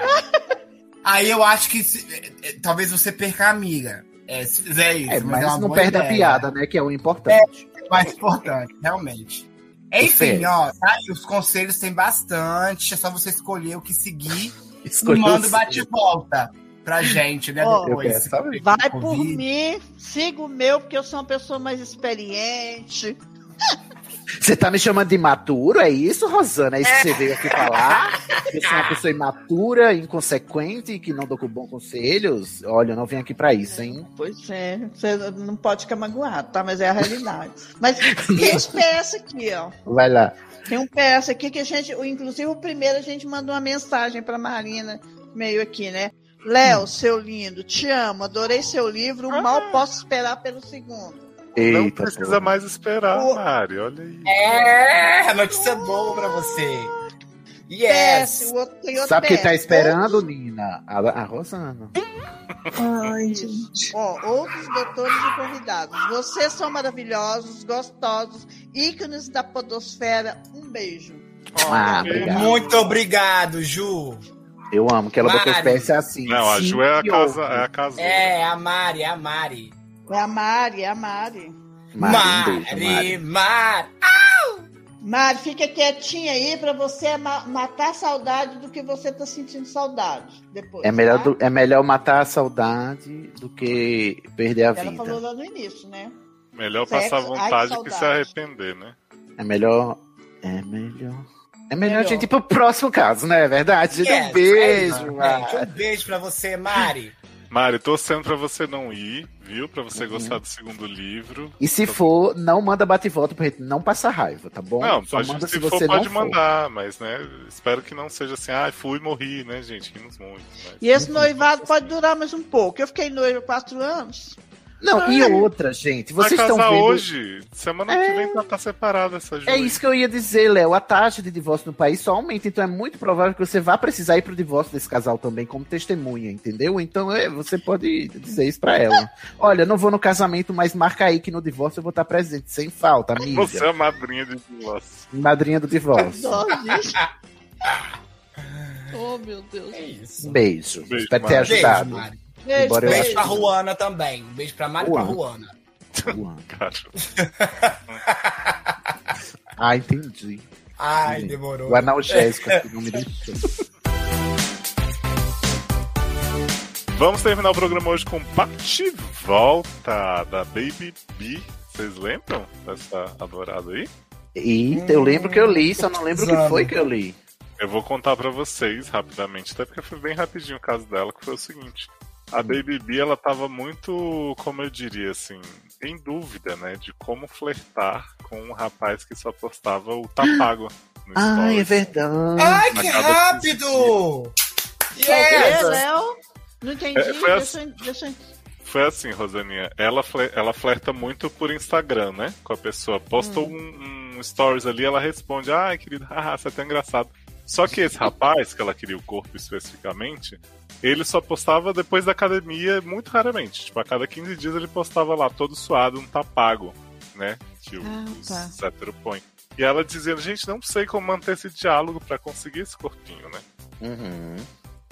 Aí eu acho que se- é, é, talvez você perca a amiga. É, se fizer isso. É, mas uma não boa perde a ideia. piada, né? Que é o importante. É mais importante, realmente. Enfim, ó, tá? E os conselhos tem bastante. É só você escolher o que seguir e Escolheu manda o bate-volta pra gente, né? Eu depois. quero saber. Vai por mim, siga o meu, porque eu sou uma pessoa mais experiente. Você tá me chamando de imaturo? É isso, Rosana? É isso que você veio aqui falar? Eu sou uma pessoa imatura, inconsequente, que não dou com bons conselhos? Olha, eu não venho aqui pra isso, hein? Pois é, você não pode ficar magoado, tá? Mas é a realidade. Mas tem esse PS aqui, ó. Vai lá. Tem um PS aqui que a gente, o- inclusive o primeiro a gente mandou uma mensagem pra Marina, meio aqui, né? Léo, seu lindo, te amo, adorei seu livro, mal posso esperar pelo segundo. Não Eita, precisa pô. mais esperar, O- Mari. Olha aí. É, notícia boa pra você. Yes. o outro tem outro Sabe quem PS. tá esperando, Nina? A, a Rosana. Ai, gente. Ó, outros doutores e convidados. Vocês são maravilhosos, gostosos, ícones da podosfera. Um beijo. Ah, obrigado. Muito obrigado, Ju. Eu amo que ela botou Mari. PS assim. Não, a Ju é a que casa, é a casa. É, a Mari, a Mari. É a Mari, é a Mari. Mari, Mari, Mari. Mari. Mari, fica quietinha aí pra você ma- matar a saudade do que você tá sentindo saudade depois. É melhor, tá? do- é melhor matar a saudade do que perder a Ela vida. falou lá no início, né? Melhor Sexo, passar vontade que que se arrepender, né? É melhor. É melhor. É melhor, Melhor. a gente ir pro próximo caso, não é verdade? Yes, um beijo, exatamente. Mari. Um beijo pra você, Mari. Mari, torcendo pra você não ir, viu? Pra você Uhum. gostar do segundo livro. E se for, não manda bate e volta pra gente não passar raiva, tá bom? Não, Só pode, manda se, se for, você pode não for. mandar, mas, né, espero que não seja assim, ah, fui e morri, né, gente? Rimos muito. Mas... E esse noivado pode durar mais um pouco. Eu fiquei noiva quatro anos. Não, e outra, gente, Vai vocês estão vendo... hoje. Semana que vem tá, tá separada essa Ju. É isso que eu ia dizer, Léo. A taxa de divórcio no país só aumenta, então é muito provável que você vá precisar ir pro divórcio desse casal também como testemunha, entendeu? Então é, você pode dizer isso pra ela. Olha, não vou no casamento, mas marca aí que no divórcio eu vou estar presente, sem falta, amiga. Você é a madrinha de divórcio. Madrinha do divórcio. Oh, meu Deus. É isso. Beijo. Beijo, Espero ter Mari. Beijo, ajudado. Mari. Beijo, Beijo beijo. pra Ruana também. Um beijo pra Mari e pra Ruana. Ruana. Ah, entendi. Ai, Sim. demorou. O analgésico aqui não me deixou. Vamos terminar o programa hoje com Bate Volta da Baby B. Vocês lembram dessa adorada aí? Eita, eu lembro que eu li, só não lembro o que Zano. foi que eu li. Eu vou contar pra vocês rapidamente, até porque foi bem rapidinho o caso dela, que foi o seguinte. A Baby B, ela tava muito, como eu diria assim, em dúvida, né, de como flertar com um rapaz que só postava o tapago no Ai, é verdade. Ai, que rápido! É, Yes! Léo? Não entendi. É, foi deixa, eu- deixa eu- Foi assim, Rosaninha. Ela, fle- ela flerta muito por Instagram, né? Com a pessoa. Posta um, um stories ali, ela responde: Ai, querido, haha, você é tão engraçado. Só que esse rapaz, que ela queria o corpo especificamente, ele só postava depois da academia muito raramente. Tipo, a cada 15 dias ele postava lá, todo suado, um tapago, né? Que o- Ah, os tá. hétero põem. E ela dizendo: Gente, não sei como manter esse diálogo pra conseguir esse corpinho, né? Uhum.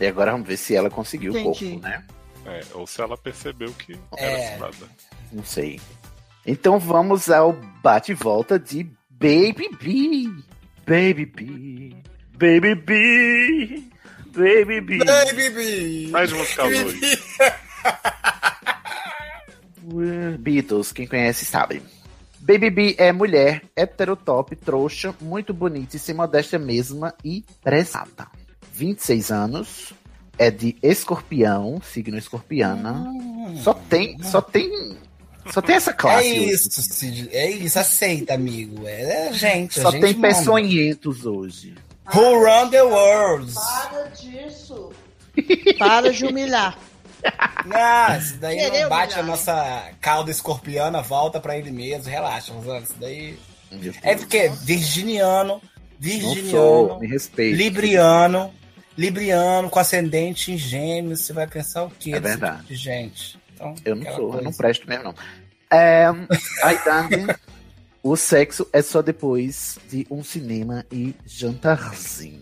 E agora vamos ver se ela conseguiu o Entendi. corpo, né? É, ou se ela percebeu que era É. cilada. Não sei. Então vamos ao bate e volta de Baby B. Baby B. Baby B. Baby B. Baby B. Mais música Luiz. Beatles, quem conhece sabe. Baby B é mulher, heterotop, trouxa, muito bonita e sem modéstia mesma e prezada. 26 anos, é de escorpião, signo escorpiana. Só tem, só tem, só tem essa É classe. hoje. isso, Cid. É isso, aceita, amigo. É, é gente. Só a gente tem peçonhentos hoje. Who run the world? Para disso. Para de humilhar. Não, isso daí Querer não bate a humilhar, nossa cauda escorpiana, volta pra ele mesmo. Relaxa, Rosana. Isso daí. É porque virginiano, Não virginiano, sou, me respeito. libriano, libriano com ascendente em gêmeos, você vai pensar o quê? É verdade. tipo gente. Então, Eu não sou, eu coisa. não presto mesmo, não. É, aí, Dani, o sexo é só depois de um cinema e jantarzinho.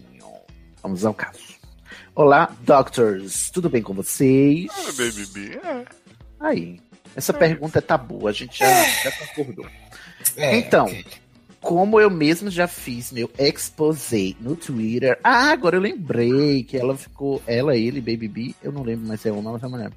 Vamos ao caso. Olá, doctors. Tudo bem com vocês? Ah, Baby B, é. Aí. Essa pergunta é tabu, a gente já, já concordou. É, Então, ok. Como eu mesmo já fiz meu exposé no Twitter. Ah, agora eu lembrei que ela ficou. Ela, ele, Baby B. Eu não lembro mais se é homem ou se é mulher.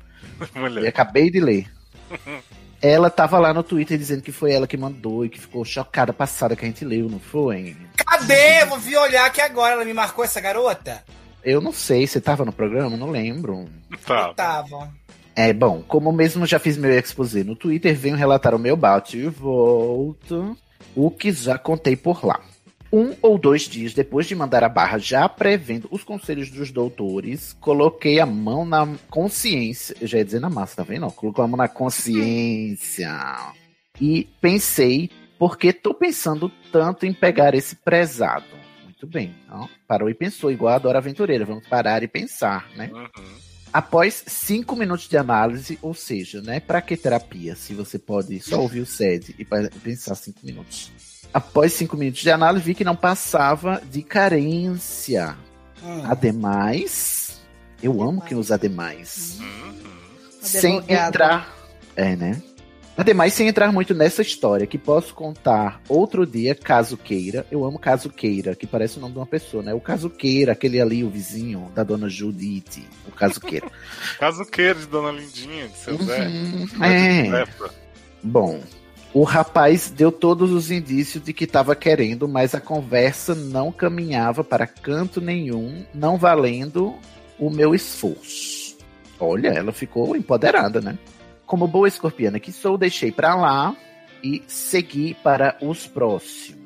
E Mulher. acabei de ler. Ela tava lá no Twitter dizendo que foi ela que mandou e que ficou chocada passada que a gente leu, não foi? Cadê? Eu vi olhar aqui agora. Ela me marcou essa garota? Eu não sei, você tava no programa? Não lembro. Tá. Eu tava. É, bom, como mesmo já fiz meu exposé no Twitter, venho relatar o meu bate e volta, o que já contei por lá. Um ou dois dias depois de mandar a barra, já prevendo os conselhos dos doutores, coloquei a mão na consciência. Eu já ia dizer na massa, tá vendo? Colocou a mão na consciência. E pensei, por que tô pensando tanto em pegar esse prezado? Muito bem. Então, parou e pensou, igual a Dora Aventureira. Vamos parar e pensar, né? Uhum. Após cinco minutos de análise, ou seja, né, para que terapia se você pode só ouvir o SED e pensar cinco minutos? Após cinco minutos de análise, vi que não passava de carência. Hum. Ademais, eu amo quem usa ademais. Uhum. Sem entrar. É, né? Ademais, sem entrar muito nessa história, que posso contar outro dia, caso queira. Eu amo caso queira, que parece o nome de uma pessoa, né? O caso queira, aquele ali, o vizinho da dona Judite. O caso queira. Caso queira de Dona Lindinha, de seu Zé. Uhum, Né, de é. Bom, o rapaz deu todos os indícios de que estava querendo, mas a conversa não caminhava para canto nenhum, não valendo o meu esforço. Olha, ela ficou empoderada, né? Como boa escorpiana que sou, deixei pra lá e segui para os próximos.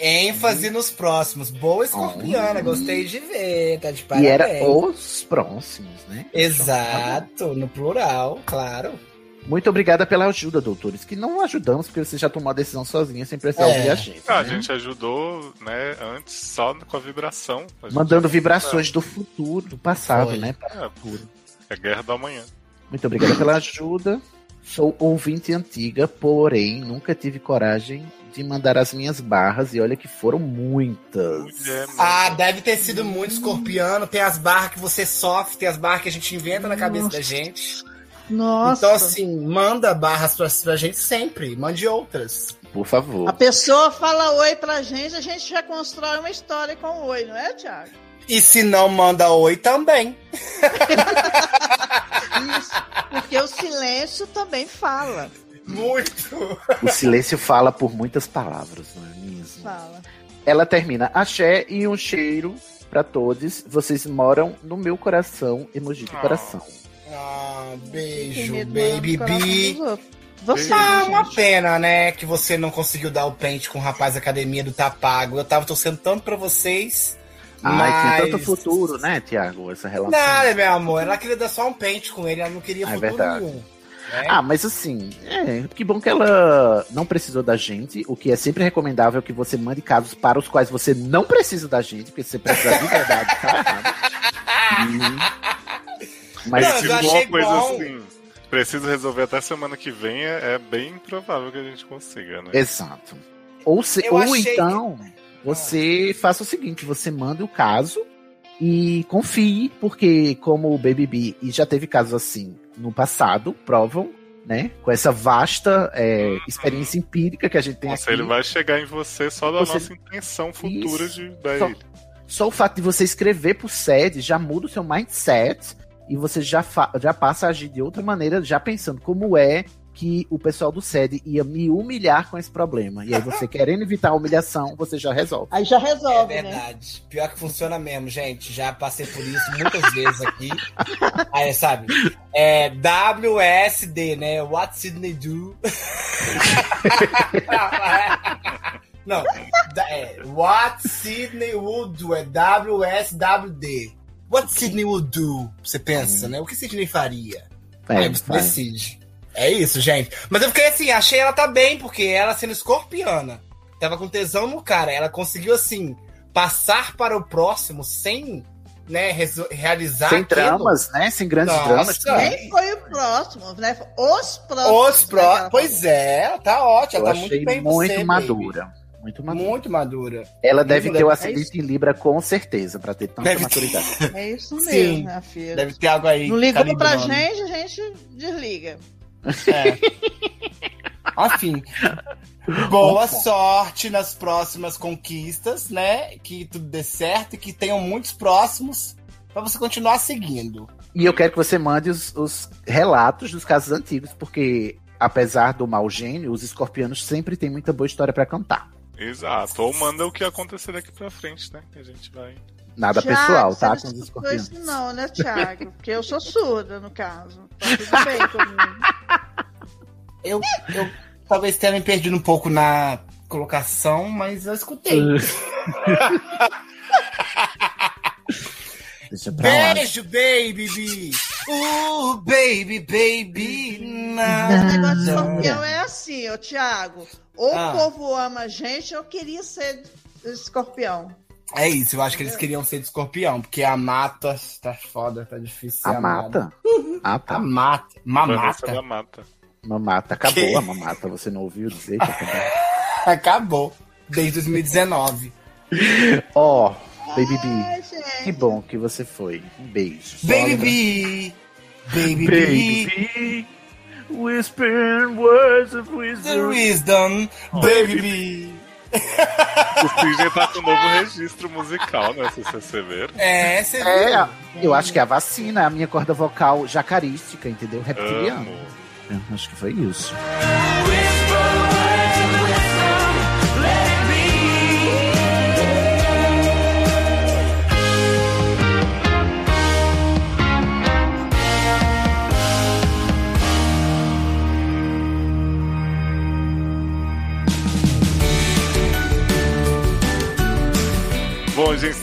ênfase nos próximos. Boa escorpiana, Hum. gostei de ver, tá de E parabéns. era os próximos, né? Exato, no plural, claro. Muito obrigada pela ajuda, doutores, que não ajudamos porque você já tomou a decisão sozinha sem precisar É. ouvir a gente. Ah, a né? gente ajudou, né, antes só com a vibração. A gente- Mandando vibrações do futuro, do passado, Foi. né? Para É, o futuro. é guerra do amanhã. Muito obrigada pela ajuda. Sou ouvinte antiga, porém nunca tive coragem de mandar as minhas barras e olha que foram muitas. Ah, deve ter sido muito escorpiano. Tem as barras que você sofre, tem as barras que a gente inventa na cabeça da gente. Nossa. Então, assim, manda barras pra, pra gente sempre. Mande outras. Por favor. A pessoa fala oi pra gente, a gente já constrói uma história com oi, não é, Thiago? E se não manda oi também. Isso. Porque o silêncio também fala. Muito. O silêncio fala por muitas palavras, não é mesmo? Fala. Ela termina axé e um cheiro pra todos. Vocês moram no meu coração, emoji de Ah. coração. Ah, beijo, baby B. Você, Ah, gente. uma pena, né? Que você não conseguiu dar o pente com o rapaz da academia do Tapago. Eu tava torcendo tanto pra vocês. Ai, mas... tem tanto futuro, né, Tiago, essa relação. Nada, meu amor. Ela queria dar só um pente com ele, ela não queria Ah, é futuro verdade. nenhum. né? Ah, mas assim, é, que bom que ela não precisou da gente. O que é sempre recomendável que você mande casos para os quais você não precisa da gente, porque você precisa de verdade, tá errado. E- Mas Não, se uma coisa bom. assim, precisa resolver até semana que vem, é, é bem improvável que a gente consiga, né? Exato. Ou, se, Eu ou achei- então, você faça o seguinte: você manda o caso e confie, porque como o Baby B e já teve casos assim no passado, provam, né? Com essa vasta é, experiência empírica que a gente tem Nossa, aqui. ele vai chegar em você só da Você- nossa intenção futura Isso. de dar Só- ele. Só o fato de você escrever pro SED já muda o seu mindset e você já, já passa a agir de outra maneira, já pensando como é que o pessoal do SED ia me humilhar com esse problema. E aí você querendo evitar a humilhação, você já resolve. Aí já É resolve, né? verdade. Pior que funciona mesmo, gente. Já passei por isso muitas vezes aqui. Aí, sabe? É WSD, né? What Sydney do? Não, é What Sydney would do é WSWD. What Sydney would do? Você pensa, né? O que Sydney faria? É, Aí você vai. decide. É isso, gente. Mas eu fiquei assim, achei ela tá bem, porque ela sendo escorpiana, tava com tesão no cara. Ela conseguiu, assim, passar para o próximo sem, né, realizar Sem aquilo. dramas, né? Sem grandes Nossa. dramas. Nem foi o próximo, né? Os próximos. Os né, Pois é, ela tá ótima, Eu ela tá achei muito bem muito você, madura. Muito madura. Muito madura. Ela deve ter o É ascendente em Libra com certeza, pra ter tanta Deve ter. maturidade. falou. É isso mesmo, Sim. minha filha. Deve ter algo aí. Não ligou pra gente, a gente desliga. É. Enfim. Boa Bom. sorte nas próximas conquistas, né? Que tudo dê certo e que tenham muitos próximos pra você continuar seguindo. E eu quero que você mande os, os relatos dos casos antigos, porque apesar do mau gênio, os escorpianos sempre têm muita boa história pra cantar. Exato. Ou manda o que acontecer daqui pra frente, né? Que a gente vai. Nada Thiago, pessoal, tá? não Com os escorpianos. isso não, né, Thiago? Porque eu sou surda, no caso. Tá tudo bem comigo. Eu, eu talvez tenha me perdido um pouco na colocação, mas eu escutei. Deixa pra lá. Beijo, baby! Uh, baby, baby! Esse negócio de escorpião é assim. assim, ô Thiago, ou Ah. o povo ama a gente, ou queria ser escorpião. É isso, eu acho que eles queriam ser de escorpião, porque a mata tá foda, tá difícil A mata. Ah, A tá. mata. Vanessa Mamata. da Mata. Mamata. Acabou Que? a mamata. Você não ouviu dizer que acabou? Acabou. Desde 2019. Ó, Baby B. Gente. Que bom que você foi. Um beijo. Baby B. Baby B. Baby. Whisper words of The wisdom. wisdom. Baby B. O Sidney tá com um novo registro musical, né? Se vocês perceberam. É, você viu? É, eu acho que é a vacina, a minha corda vocal jacarística, entendeu? Reptiliano. Eu acho que foi isso.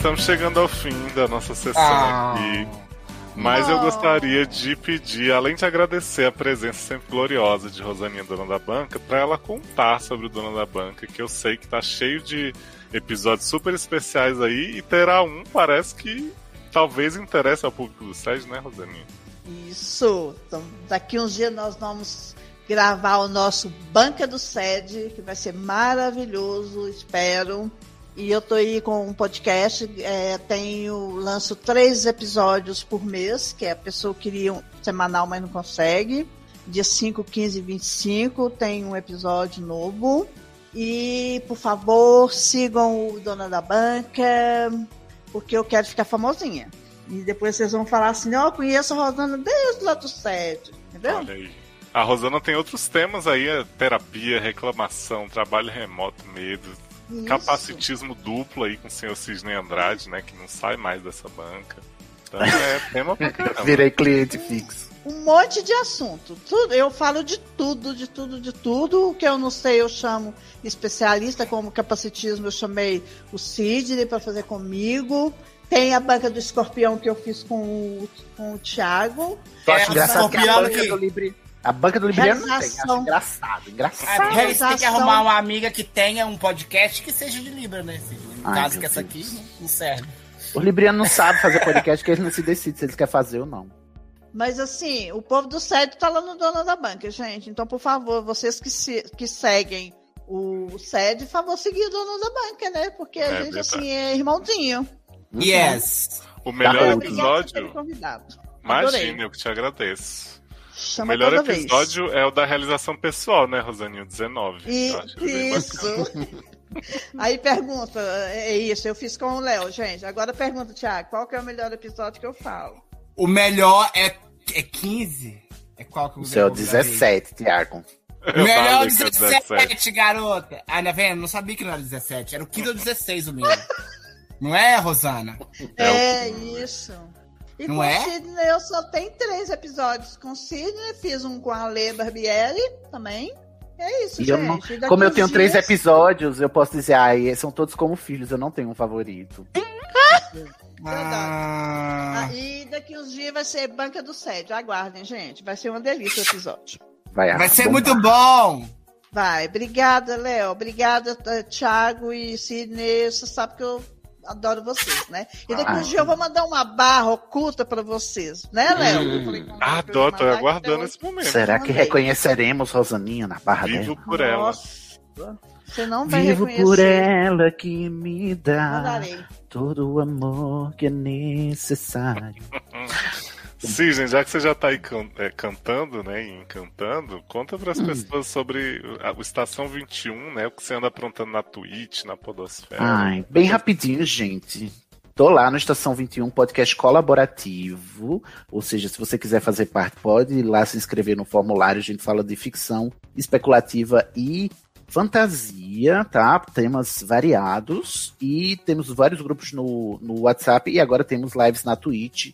Estamos chegando ao fim da nossa sessão Ah. aqui. Mas eu Ah. gostaria de pedir, além de agradecer a presença sempre gloriosa de Rosaninha, dona da banca, para ela contar sobre o Dona da Banca, que eu sei que tá cheio de episódios super especiais aí, e terá um, parece que talvez interesse ao público do SED, né, Rosaninha? Isso. Então, daqui uns dias nós vamos gravar o nosso Banca do Sede, que vai ser maravilhoso, espero. E eu tô aí com um podcast, é, tenho, lanço três episódios por mês, que é a pessoa queria um semanal, mas não consegue. Dia 5, 15 e 25 tem um episódio novo. E, por favor, sigam o Dona da Banca, porque eu quero ficar famosinha. E depois vocês vão falar assim, ó, eu conheço a Rosana desde lá do sede, entendeu? Olha aí. A Rosana tem outros temas aí, é terapia, reclamação, trabalho remoto, medo, Isso. capacitismo duplo aí com o senhor Cisne Andrade, né, que não sai mais dessa banca. Então é tema pra caramba. Virei cliente fixo. Um monte de assunto. Tudo, eu falo de tudo, de tudo, de tudo. O que eu não sei, eu chamo especialista, como capacitismo, eu chamei o Sidney para fazer comigo. Tem a banca do escorpião que eu fiz com o, com o Thiago. Eu É, acho o engraçado que a escorpião banca que- do Libri... A banca do Libriano não tem. Acho engraçado. Engraçado. Ah, porque eles têm que arrumar uma amiga que tenha um podcast que seja de Libra, né? No Ai, caso que essa aqui não- serve. O Libriano não sabe fazer podcast, que eles não se decidem se eles querem fazer ou não. Mas assim, o povo do SED tá lá no Dona da Banca, gente. Então, por favor, vocês que, se- que seguem o SED, por favor, seguir o Dono da Banca, né? Porque a É gente, verdade. assim, é irmãozinho. Yes. O melhor episódio, imagina, eu que te agradeço. O Chama melhor toda vez. episódio é o da realização pessoal, né, Rosaninho? 19. E- isso. Aí pergunta, é isso, eu fiz com o Léo, gente. Agora pergunta, Thiago, qual que é o melhor episódio que eu falo? O melhor é, é 15? É qual que eu O seu é o gravei? 17, Tiago. O melhor é o falei que é 17, garota. Ah, tá vendo? Não sabia que não era 17. Era o 15 ou 16 o meu. Não é, Rosana? É, É o- isso. E Não com é? o Sidney eu só tenho três episódios com o Sidney, fiz um com a Lê Barbieri também. É isso, E gente. eu não- Como eu tenho três dias- episódios, eu posso dizer, ai, são todos como filhos, eu não tenho um favorito. Ah, Ah, e daqui uns dias vai ser Banca do Sede. Aguardem, gente. Vai ser uma delícia o episódio. Vai, vai ser bombar. muito bom. Vai. Obrigada, Léo. Obrigada, Thiago e Sidney. Você sabe que eu adoro vocês, né? E daqui Ah. uns dias eu vou mandar uma barra oculta pra vocês, né, Léo? Falei o Léo ia Adoro, tô aguardando então- esse momento. Será que reconheceremos Rosaninha na barra Vivo dela? por ela. Nossa, você não vai Vivo reconhecer. por ela que me dá Mandarei. todo o amor que é necessário. Sim, gente, já que você já tá aí can- é, cantando, né, e encantando, conta pras Hum. pessoas sobre a- o Estação 21, né, o que você anda aprontando na Twitch, na Podosfera. Ai, bem rapidinho, gente. Tô lá no Estação 21, podcast colaborativo. Ou seja, se você quiser fazer parte, pode ir lá se inscrever no formulário. A gente fala de ficção especulativa e fantasia, tá? Temas variados. E temos vários grupos no, no WhatsApp. E agora temos lives na Twitch.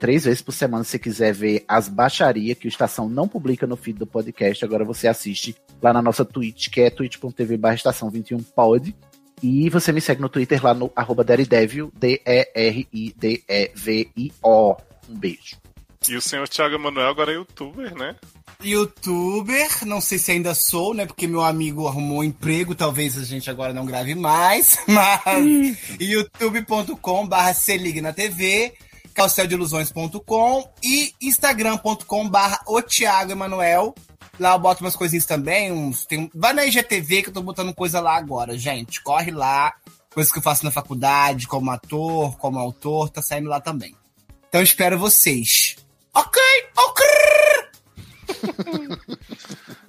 Três vezes por semana, se você quiser ver as baixarias que o Estação não publica no feed do podcast. Agora você assiste lá na nossa Twitch, que é twitch.tv barra estação 21 pod. E você me segue no Twitter lá no arroba Daredevil, D-E-R-I-D-E-V-I-O. Um beijo. E o senhor Thiago Emanuel agora é youtuber, né? Youtuber, não sei se ainda sou, né? Porque meu amigo arrumou um emprego, talvez a gente agora não grave mais, mas youtube.com barra TV, carroceldeilusões.com e instagram.com o Thiago Emanuel. Lá eu boto umas coisinhas também, uns, tem, vai na IGTV que eu tô botando coisa lá agora, gente. Corre lá, coisas que eu faço na faculdade, como ator, como autor, tá saindo lá também. Então espero vocês. Ok, ok!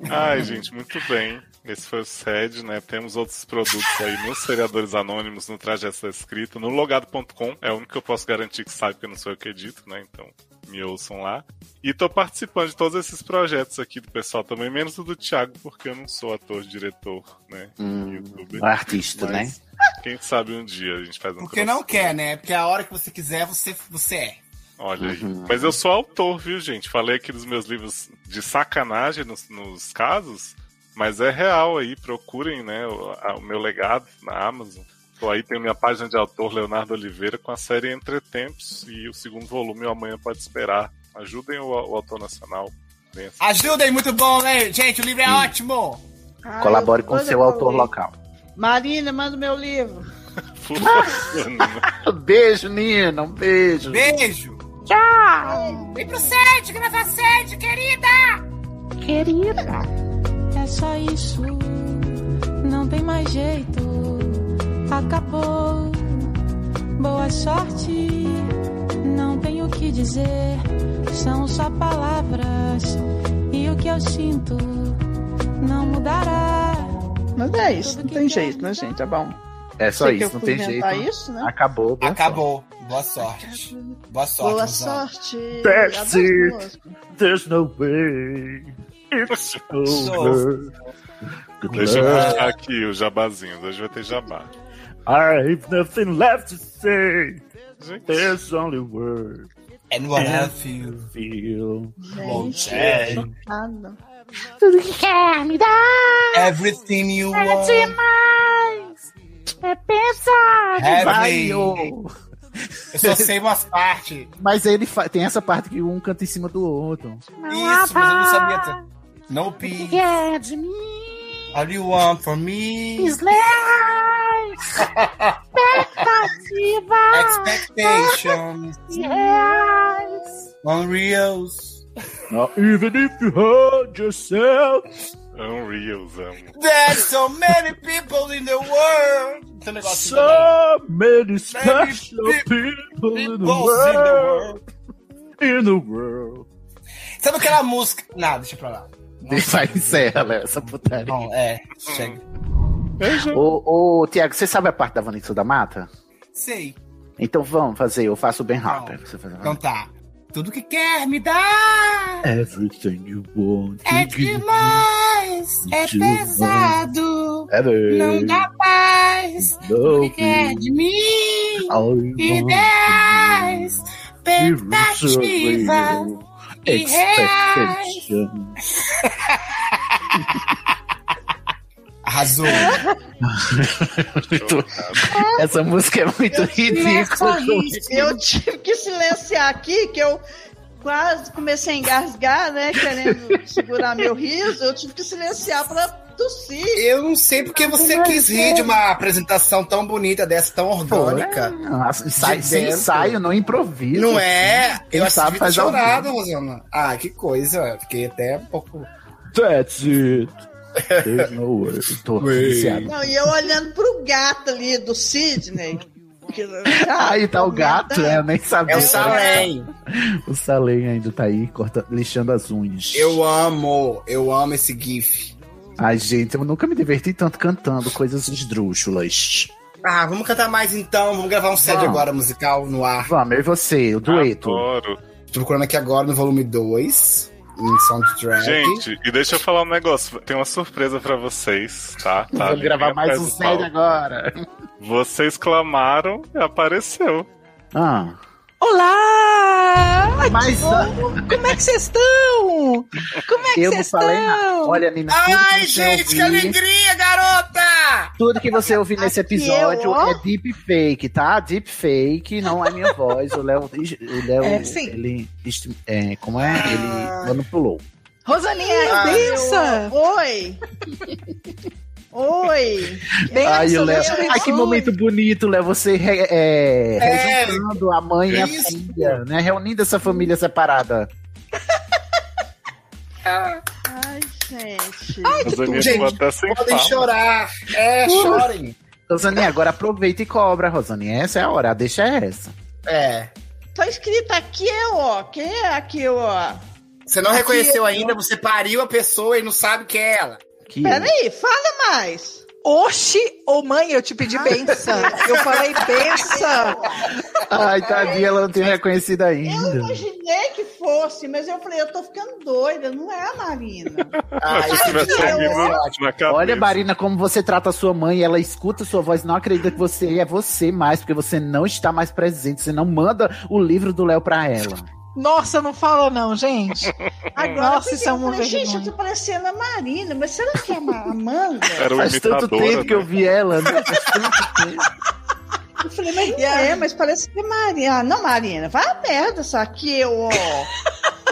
Ai, gente, muito bem. Esse foi o SED, né? Temos outros produtos aí nos seriadores anônimos, no Trajeto da Escrita, no logado.com. É o único que eu posso garantir que sabe que eu não sou eu que edito, né? Então me ouçam lá. E tô participando de todos esses projetos aqui do pessoal também, menos o do Thiago, porque eu não sou ator, diretor, né? Hum, youtuber. artista, né? Mas Quem sabe um dia a gente faz um Porque não quer, né? Porque a hora que você quiser, você, você é. Olha aí. Uhum. Mas eu sou autor, viu, gente? Falei aqui dos meus livros de sacanagem nos, nos casos, mas é real aí. Procurem, né, o, a- o meu legado na Amazon. Tô aí, tem minha página de autor, Leonardo Oliveira, com a série Entre Tempos e o segundo volume, o Amanhã Pode Esperar. Ajudem o, o autor nacional. Assim. Ajudem, muito bom, né? Gente, o livro é ótimo! Ah, Colabore com seu eu autor local. Marina, manda o meu livro. Beijo, Nina. Um beijo. Beijo! Vem pro set, gravar set, querida! É só isso, não tem mais jeito. Acabou. Boa sorte, não tenho o que dizer. São só palavras e o que eu sinto não mudará. Mas é isso, não tem jeito, né, gente? É bom. É só Sei isso, não tem jeito. isso, né? Acabou. boa Acabou. Boa sorte. Boa sorte. Boa sorte. That's it. sorte. There's no way. It's over. Deixa eu mostrar aqui o jabazinho. Hoje vai ter jabá. I've nothing left to say. Gente, There's only word. And what I feel. Feel. Gente, É. Tudo que quer me dar Everything you é want. demais. É pesado. Vai, Heavy. ô. Eu só sei umas partes. Mas ele fa- tem essa parte que um canta em cima do outro. Isso, mas eu não sabia. No peace. Quer de mim. All you want for me. Slash. Expectativa. Expectations. Reais. Unreals. Not even if you hurt yourself. Unreals, amo. There's so many people in the world. Tem um negócio assim. So many special pe- people in the Peoples in the world. world. In the world. Sabe aquela música? Não, deixa pra lá. Vai, encerra, Léo, essa putaria. Bom, é, chega. Ô, ô, Tiago, você sabe a parte da Vanessa da Mata? Sei. Então vamos fazer, eu faço bem rápido. Você faz Então tá. Tudo que quer me dar Everything you want é demais, é pesado, Ever. não dá paz. Tudo que quer de mim, ideais, expectativas. Expectation. Arrasou. Muito- Essa música é muito ridícula. Eu tive que silenciar aqui, que eu quase comecei a engasgar, né? Querendo segurar meu riso. Eu tive que silenciar pra tossir. Eu não sei porque você quis rir de uma apresentação tão bonita dessa, tão orgânica. Nossa, ensaio- De sem ensaio, não improviso. Não é? Quem Eu acho que chorado, Rosana. Ah, que coisa. Fiquei até um pouco. That's it. No way. Tô. Não, e eu olhando pro gato ali do Sidney. que- Aí tá o gato, né? Eu nem sabia. É o Salem. O Salem ainda tá aí, corta, lixando as unhas. Eu amo, eu amo esse GIF. Ai, gente, eu nunca me diverti tanto cantando coisas esdrúxulas. Ah, vamos cantar mais então. Vamos gravar um set agora musical no ar. Vamos, eu e você, o dueto. Adoro. Tô procurando aqui agora no volume 2, em soundtrack. Gente, e deixa eu falar um negócio. Tem uma surpresa pra vocês, tá? tá Vamos ali gravar mais um série palco. agora. Vocês clamaram e apareceu. Ah, Olá! mas Como é que vocês estão? Como é que eu não vocês falei nada. estão? Olha, Nina, tudo Ai, que você gente, que ouvir- alegria, garota! Tudo que você ouvir nesse episódio eu, é deep fake, tá? Deep fake, não é minha voz. O Léo, o Léo É, sim. ele, é, como é? Ele manipulou. Rosaninha, Ah, bença! Oi! Oi! Ai, Bença, o Léo. Ai, que momento bonito, Léo. Você re, é, É, rejuntando a mãe e a filha, né? Reunindo essa família separada. Ai, gente. Rosaninha Gente, ficou até sem Podem fala. chorar. É, chorem. Rosaninha, agora aproveita e cobra, Rosaninha. Essa é a hora, a deixa é essa. É. Tá escrito aqui, ó. Quem é aqui, ó? Você não reconheceu ainda, você pariu a pessoa e não sabe que é ela. Que Peraí, fala mais. Oxi, ô mãe, eu te pedi benção. Eu falei benção. Ai, tadinha, ela não tem reconhecido Eu ainda. imaginei que fosse, mas eu falei, eu tô ficando doida, não é a Marina. Ah, tivesse eu-. Olha, Marina, como você trata a sua mãe, ela escuta a sua voz, não acredita que você é você mais, porque você não está mais presente, você não manda o livro do Léo pra ela. Nossa, não fala não, gente. Agora, Nossa, isso é eu uma falei, gente, eu tô parecendo a Marina, mas será que é a Ma- Amanda? Era o Faz tanto tempo que eu né? vi ela, né? Faz tanto tempo. Eu falei, mas não aí? é, mas parece que é Marina. Ah, não, Marina, vai a merda, só que eu, ó.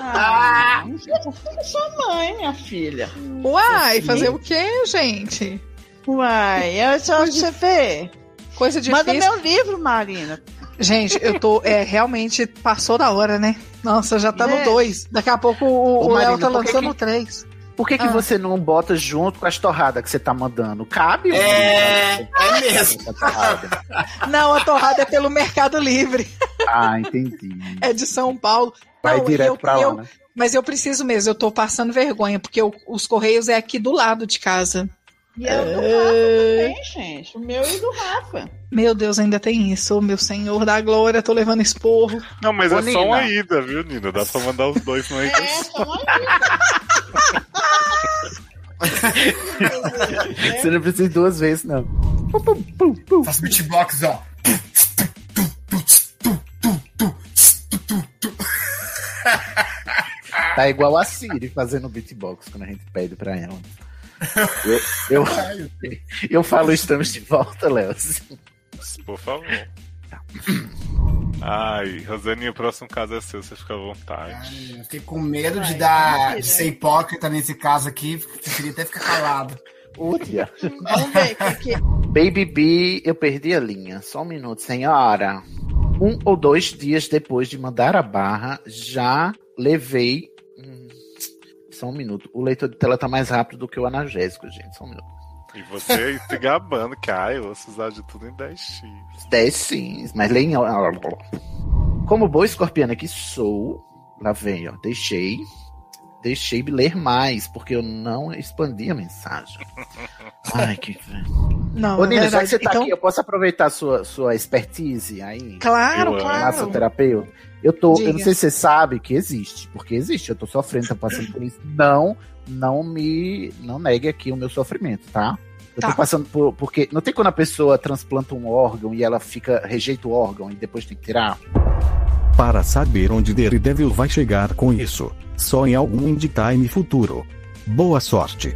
Ah, eu sou sua mãe, minha filha. Uai, fazer o quê, gente? Uai, é só você ver. Coisa Manda difícil. meu livro, Marina. Gente, eu tô. É, realmente passou da hora, né? Nossa, já tá no É. 2. Daqui a pouco o, Ô, o Léo tá lançando o 3. Por que, que Ah. você não bota junto com as torradas que você tá mandando? Cabe? É, é mesmo. Não, a torrada é pelo Mercado Livre. Ah, entendi. É de São Paulo. Vai Não, e direto eu- pra lá, eu- né? Mas eu preciso mesmo, eu tô passando vergonha, porque o- os Correios é aqui do lado de casa. E é o do Rafa também, gente. O meu e o do Rafa. Meu Deus, ainda tem isso. Ô, meu Senhor da glória, tô levando esporro. Não, mas Ô, é só uma Nina. ida, viu, Nina? Dá pra mandar os dois no ida. É, só uma vida. Você não precisa ir duas vezes, não. Faço beatbox, ó. Tá igual a Siri fazendo beatbox quando a gente pede pra ela. Eu, eu, eu falo, estamos de volta, Léo. Por favor. Ai, Rosaninha, o próximo caso é seu, você fica à vontade. Ai, eu fiquei com medo de dar, de ser hipócrita nesse caso aqui. Preferia até ficar calado. Vamos ver o que, que Baby B, eu perdi a linha. Só um minuto, senhora. Um ou dois dias depois de mandar a barra, já levei. Só um minuto. O leitor de tela tá mais rápido do que o analgésico, gente. Só um minuto. E você se gabando ai, eu vou usar de tudo em 10x. 10 sim, mas leem. Como boa escorpiana que sou, lá vem, ó. Deixei. Deixei de ler mais, porque eu não expandi a mensagem. Ai, que. Não, Ô, é Nina, já que você tá então, aqui, eu posso aproveitar a sua, sua expertise aí? claro, Eu claro. massoterapeuta. Eu tô, eu Diga. não sei se você sabe que existe, porque existe, eu tô sofrendo, tô passando por isso. Não, não me, não negue aqui o meu sofrimento, tá? Eu Tá. tô passando por, porque não tem quando a pessoa transplanta um órgão e ela fica, rejeita o órgão e depois tem que tirar? Para saber onde Daredevil vai chegar com isso, só em algum Indie Time futuro. Boa sorte.